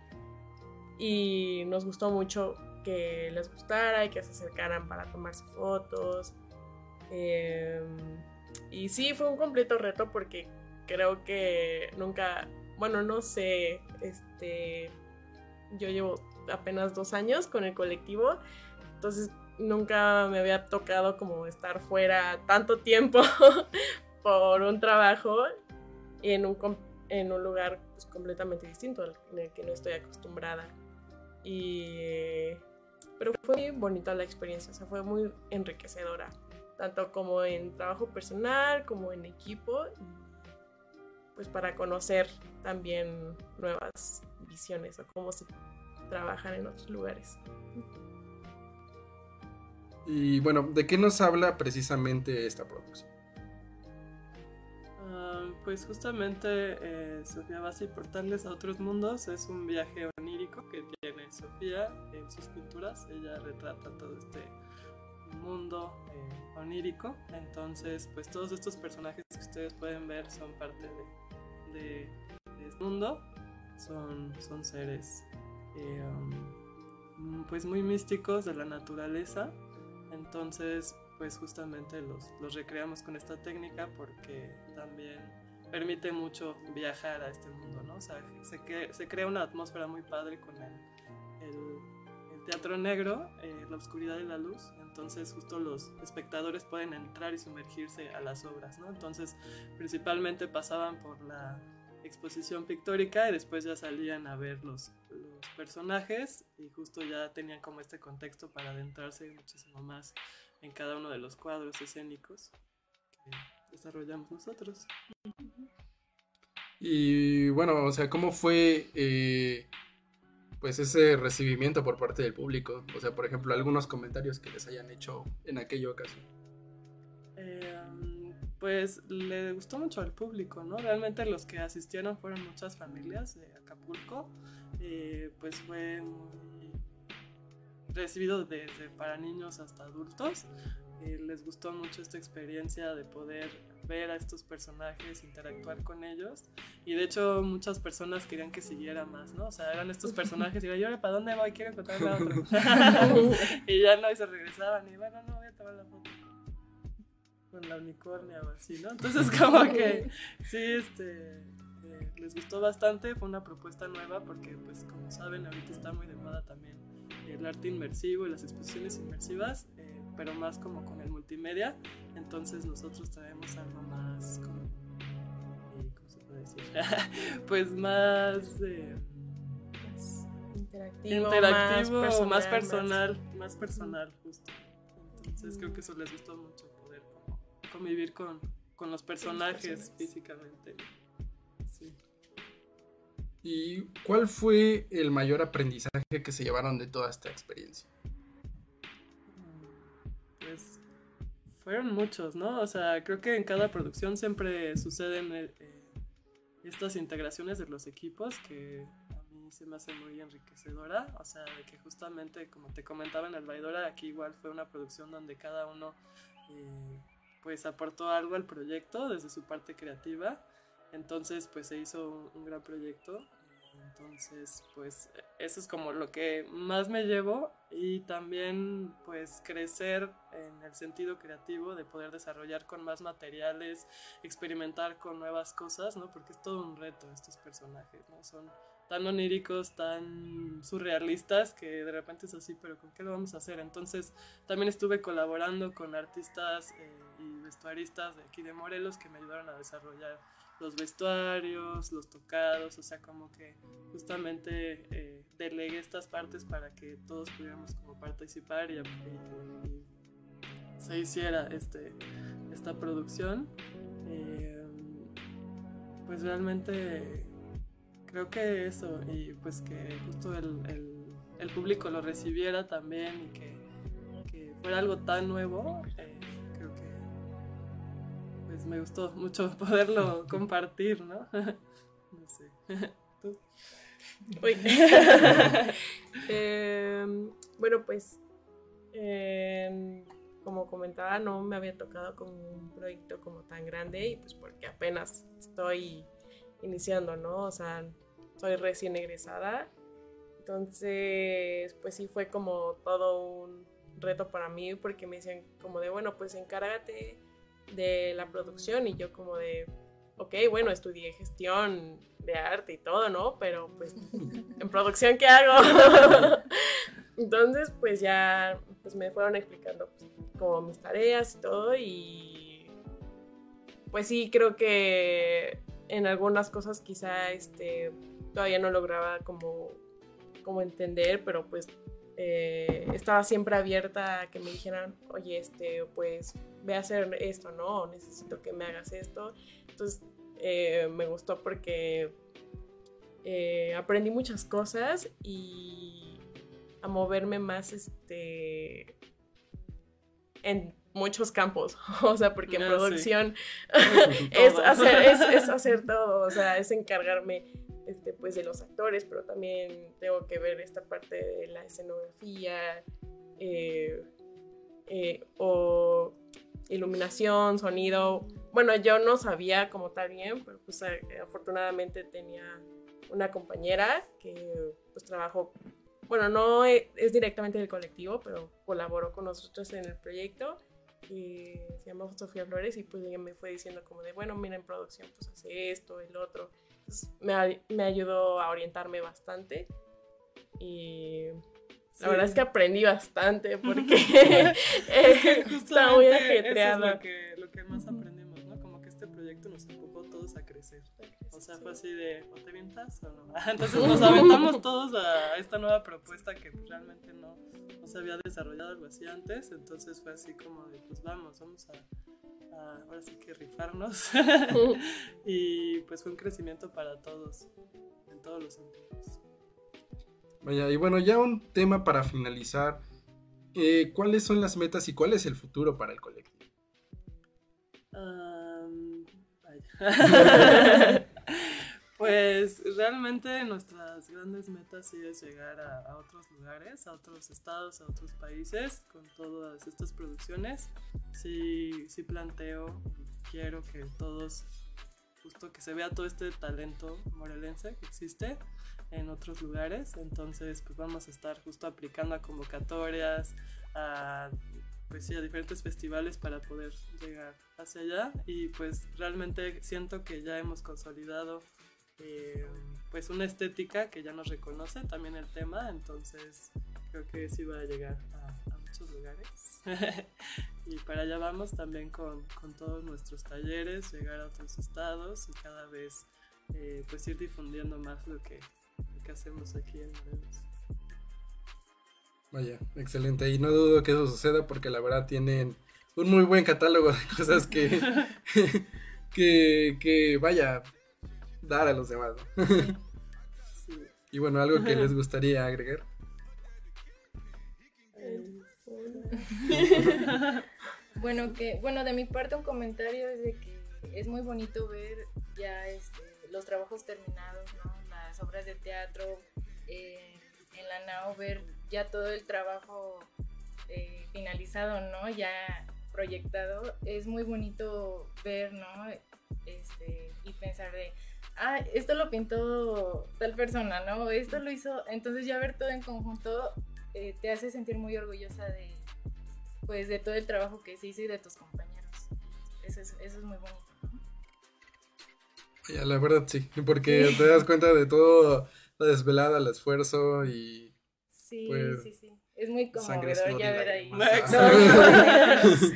y nos gustó mucho que les gustara y que se acercaran para tomarse fotos. Em, y sí, fue un completo reto porque creo que nunca, bueno, no sé, este, yo llevo apenas dos años con el colectivo, entonces nunca me había tocado como estar fuera tanto tiempo <laughs> por un trabajo en un, en un lugar pues, completamente distinto al en el que no estoy acostumbrada. Y, pero fue muy bonita la experiencia, o sea, fue muy enriquecedora, tanto como en trabajo personal como en equipo, pues para conocer también nuevas visiones o cómo se trabajan en otros lugares. Y bueno, ¿de qué nos habla precisamente esta producción? Ah, pues justamente eh, Sofía Base y Portales a otros mundos es un viaje onírico que tiene Sofía en sus pinturas. Ella retrata todo este mundo eh, onírico. Entonces, pues todos estos personajes que ustedes pueden ver son parte de, de- de este mundo. Son, son seres eh, um, pues muy místicos de la naturaleza. Entonces, pues justamente los, los recreamos con esta técnica porque también permite mucho viajar a este mundo, ¿no? O sea, se, cre- se crea una atmósfera muy padre con el- el teatro negro, eh, la oscuridad y la luz. Entonces, justo los espectadores pueden entrar y sumergirse a las obras, ¿no? Entonces, principalmente pasaban por la exposición pictórica y después ya salían a ver los, los personajes y justo ya tenían como este contexto para adentrarse muchísimo más en cada uno de los cuadros escénicos que desarrollamos nosotros. Y bueno, o sea, ¿cómo fue eh, pues ese recibimiento por parte del público? O sea, por ejemplo, algunos comentarios que les hayan hecho en aquella ocasión. Eh, pues le gustó mucho al público, ¿no? Realmente los que asistieron fueron muchas familias de Acapulco. eh, pues fue muy recibido desde para niños hasta adultos. Eh, les gustó mucho esta experiencia de poder ver a estos personajes, interactuar con ellos. Y de hecho muchas personas querían que siguiera más, ¿no? O sea, eran estos <laughs> personajes y yo, ¿y ahora para dónde voy? Quiero encontrarme a otro. <laughs> <laughs> y ya no, y se regresaban y bueno, no, voy a tomar la foto con la unicornia o así, ¿no? Entonces como que sí, este, eh, les gustó bastante, fue una propuesta nueva porque pues como saben ahorita está muy de moda también el arte inmersivo y las exposiciones inmersivas, eh, pero más como con el multimedia, entonces nosotros traemos algo más como, eh, ¿cómo se puede decir? <laughs> pues más... eh, Más interactivo, interactivo, más personal, más personal, justo. Entonces creo que eso les gustó mucho poder como convivir con, con los personajes personajes. físicamente. Sí. ¿Y cuál fue el mayor aprendizaje que se llevaron de toda esta experiencia? Pues fueron muchos, ¿no? O sea, creo que en cada producción siempre suceden eh, eh, estas integraciones de los equipos que a mí se me hace muy enriquecedora. O sea, de que justamente, como te comentaba en el Baidora, aquí igual fue una producción donde cada uno eh, pues aportó algo al proyecto desde su parte creativa. Entonces, pues se hizo un gran proyecto. Entonces, pues eso es como lo que más me llevo y también pues crecer en el sentido creativo de poder desarrollar con más materiales, experimentar con nuevas cosas, ¿no? Porque es todo un reto estos personajes, ¿no? Son tan oníricos, tan surrealistas que de repente es así, pero ¿con qué lo vamos a hacer? Entonces también estuve colaborando con artistas eh, y vestuaristas de aquí de Morelos que me ayudaron a desarrollar los vestuarios, los tocados, o sea, como que justamente eh, delegué estas partes para que todos pudiéramos como participar y, se hiciera este, esta producción. Eh, pues realmente creo que eso, y pues que justo el, el- público lo recibiera también y que, que fuera algo tan nuevo, eh, pues me gustó mucho <laughs> poderlo compartir, ¿no? <laughs> no sé. <laughs> ¿Tú? Uy. Em, bueno, pues Eh, como comentaba, no me había tocado como un proyecto como tan grande y pues porque apenas estoy iniciando, ¿no? O sea, soy recién egresada. Entonces, pues sí fue como todo un reto para mí porque me decían como de, bueno, pues encárgate de la producción y yo como de, ok, bueno, estudié gestión de arte y todo, ¿no? Pero pues <laughs> en producción, ¿qué hago? <laughs> Entonces, pues ya pues me fueron explicando pues, como mis tareas y todo y pues sí, creo que en algunas cosas quizá este, todavía no lograba como, como entender, pero pues eh, estaba siempre abierta a que me dijeran, oye, este, pues ve a hacer esto, ¿no? Necesito que me hagas esto. Entonces eh, me gustó porque eh, aprendí muchas cosas y a moverme más este en muchos campos, <laughs> o sea, porque en Ah, producción <laughs> es, hacer, es, es hacer <laughs> todo, o sea, es encargarme este, pues, de los actores, pero también tengo que ver esta parte de la escenografía eh, eh, o iluminación, sonido. Bueno, yo no sabía como tal bien, pero pues afortunadamente tenía una compañera que pues trabajó, bueno, no es directamente del colectivo, pero colaboró con nosotros en el proyecto y se llama Sofía Flores y pues ella me fue diciendo como de, bueno, mira, en producción pues hace esto, el otro. Me, me ayudó a orientarme bastante y la verdad es que aprendí bastante <laughs> porque está muy Justamente eso es ajetreado. lo que, lo que más aprendimos, ¿no? Como que este proyecto nos empujó todos a crecer. O sea, fue así de, ¿o te avientas o no? <laughs> Entonces nos <laughs> aventamos todos a esta nueva propuesta que pues, realmente no, no se había desarrollado algo así antes. Entonces fue así como de, pues vamos, vamos a, a ahora sí que rifarnos. <laughs> <laughs> y pues fue un crecimiento para todos, en todos los sentidos. Vaya, y bueno, ya un tema para finalizar. eh, ¿Cuáles son las metas y cuál es el futuro para el colectivo? Vaya. <laughs> pues realmente nuestras grandes metas sí es llegar a, otros lugares, a otros estados, a otros países con todas estas producciones. Sí, sí planteo, quiero que todos, justo que se vea todo este talento morelense que existe en otros lugares. Entonces, pues vamos a estar justo aplicando a convocatorias, a pues sí, a diferentes festivales para poder llegar hacia allá y pues realmente siento que ya hemos consolidado eh, pues una estética que ya nos reconoce también el tema, entonces creo que sí va a llegar a, muchos lugares <laughs> y para allá vamos también con, con todos nuestros talleres, llegar a otros estados y cada vez eh, pues ir difundiendo más lo que, lo que hacemos aquí en Morelos. Vaya, excelente. Y no dudo que eso suceda porque la verdad tienen un muy buen catálogo de <laughs> cosas que, <laughs> que, que vaya, dar a los demás. ¿no? Sí. <laughs> Y bueno, algo que les gustaría agregar. <laughs> Bueno, que, bueno, de mi parte un comentario es de que es muy bonito ver ya este, los trabajos terminados, ¿no? Las obras de teatro, eh, en la NAO ver ya todo el trabajo eh, finalizado, ¿no? Ya proyectado. Es muy bonito ver, ¿no? Este, y pensar de, ah, esto lo pintó tal persona, ¿no? Esto lo hizo, entonces ya ver todo en conjunto eh, te hace sentir muy orgullosa de, pues de todo el trabajo que se hizo y de tus compañeros. Eso es, eso es muy bonito. Vaya, la verdad sí, porque te das cuenta de todo la desvelada, el esfuerzo y Sí, Pues, sí, sí. Es muy conmovedor ya ver ahí. <laughs> No. <laughs>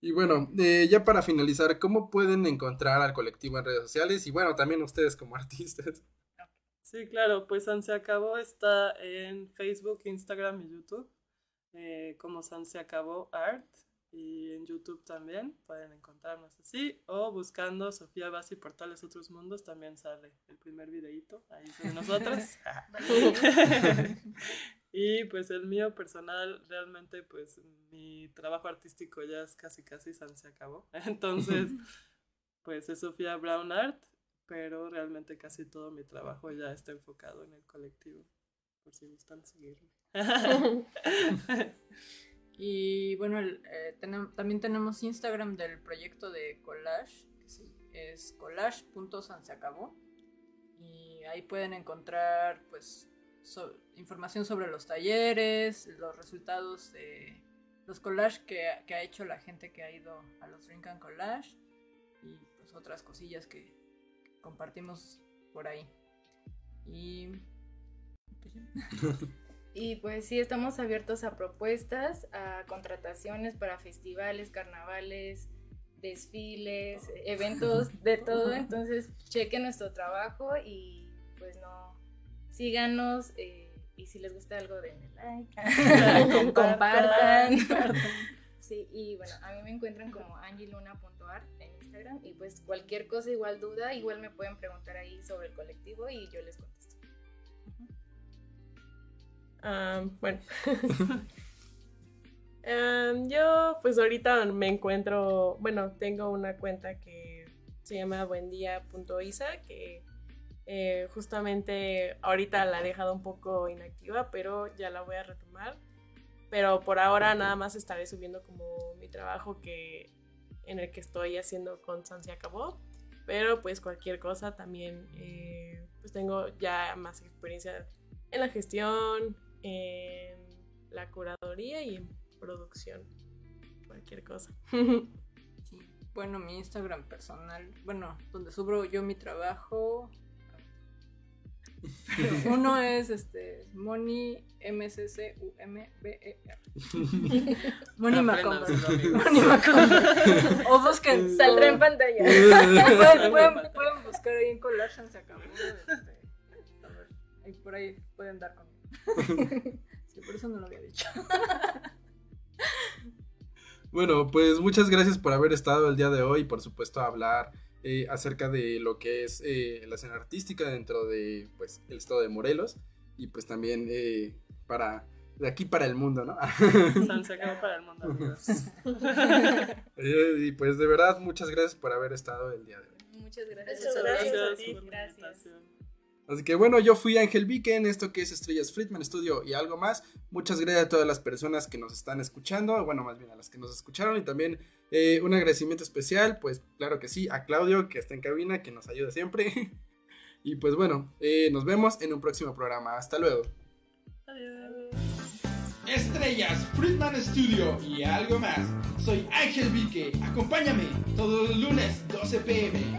Y bueno, eh, ya para finalizar, ¿cómo pueden encontrar al colectivo en redes sociales? Y bueno, también ustedes como <laughs> artistas. Sí, claro, pues San Se Acabó está en Facebook, Instagram y YouTube, eh, como San Se Acabó Art, y en YouTube también pueden encontrarnos así, o buscando Sofía Bassi por tales otros mundos, también sale el primer videíto ahí de nosotros. <laughs> <laughs> y pues el mío personal, realmente pues mi trabajo artístico ya es casi casi Se Acabó, <laughs> entonces <laughs> pues es Sofía Brown Art pero realmente casi todo mi trabajo ya está enfocado en el colectivo, por si gustan seguirme. <laughs> Y bueno, el, eh, también tenemos Instagram del proyecto de collage, que sí, es collage.sanseacabó. Y ahí pueden encontrar pues so- información sobre los talleres, los resultados de los collages que, que ha hecho la gente que ha ido a los Drink and Collage y pues otras cosillas que, que compartimos por ahí. Y pues. <laughs> Y pues sí, estamos abiertos a propuestas, a contrataciones para festivales, carnavales, desfiles, eventos, de todo. <laughs> Entonces, chequen nuestro trabajo y pues no, síganos. eh, y si les gusta algo, denle like, <laughs> compartan. <laughs> Sí, y bueno, a mí me encuentran como angiluna.art en Instagram y pues cualquier cosa, igual duda, igual me pueden preguntar ahí sobre el colectivo y yo les contesto. Ah, bueno. Em, <laughs> yo pues ahorita me encuentro, bueno, tengo una cuenta que se llama buendía.isa que eh, justamente ahorita la he dejado un poco inactiva, pero ya la voy a retomar. Pero por ahora nada más estaré subiendo como mi trabajo que en el que estoy haciendo con San se acabó. Pero pues cualquier cosa también, eh, pues tengo ya más experiencia en la gestión, en la curaduría y en producción. Cualquier cosa. <laughs> Sí, bueno, mi Instagram personal, bueno, donde subo yo mi trabajo. Pero <laughs> uno es este Moni MCC U M B E R. <laughs> Moni amigos. <laughs> Moni Macondo. O busquen. Saldrá en pantalla. pueden, pueden- pueden buscar ahí en Collage se acabó. este, a ver, ahí por ahí pueden dar conmigo. Sí, por eso no lo había dicho. Bueno, pues muchas gracias por haber estado el día de hoy, por supuesto, a hablar eh, acerca de lo que es eh, la escena artística dentro de pues el estado de Morelos y pues también eh, para de aquí para el mundo, ¿no? San <laughs> se acabó para el mundo, amigos. <laughs> Y pues de verdad muchas gracias por haber estado el día de hoy. Muchas gracias. Muchas Gracias, gracias Así que bueno, yo fui Ángel Vique en esto que es Estrellas Friedman Studio y algo más. Muchas gracias a todas las personas que nos están escuchando, bueno, más bien a las que nos escucharon y también eh, un agradecimiento especial, pues claro que sí, a Claudio que está en cabina, que nos ayuda siempre. <laughs> y pues bueno, eh, nos vemos en un próximo programa. Hasta luego. Adiós. Estrellas, Friedman Studio y algo más. Soy Ángel Vique. Acompáñame todos los lunes 12 pm.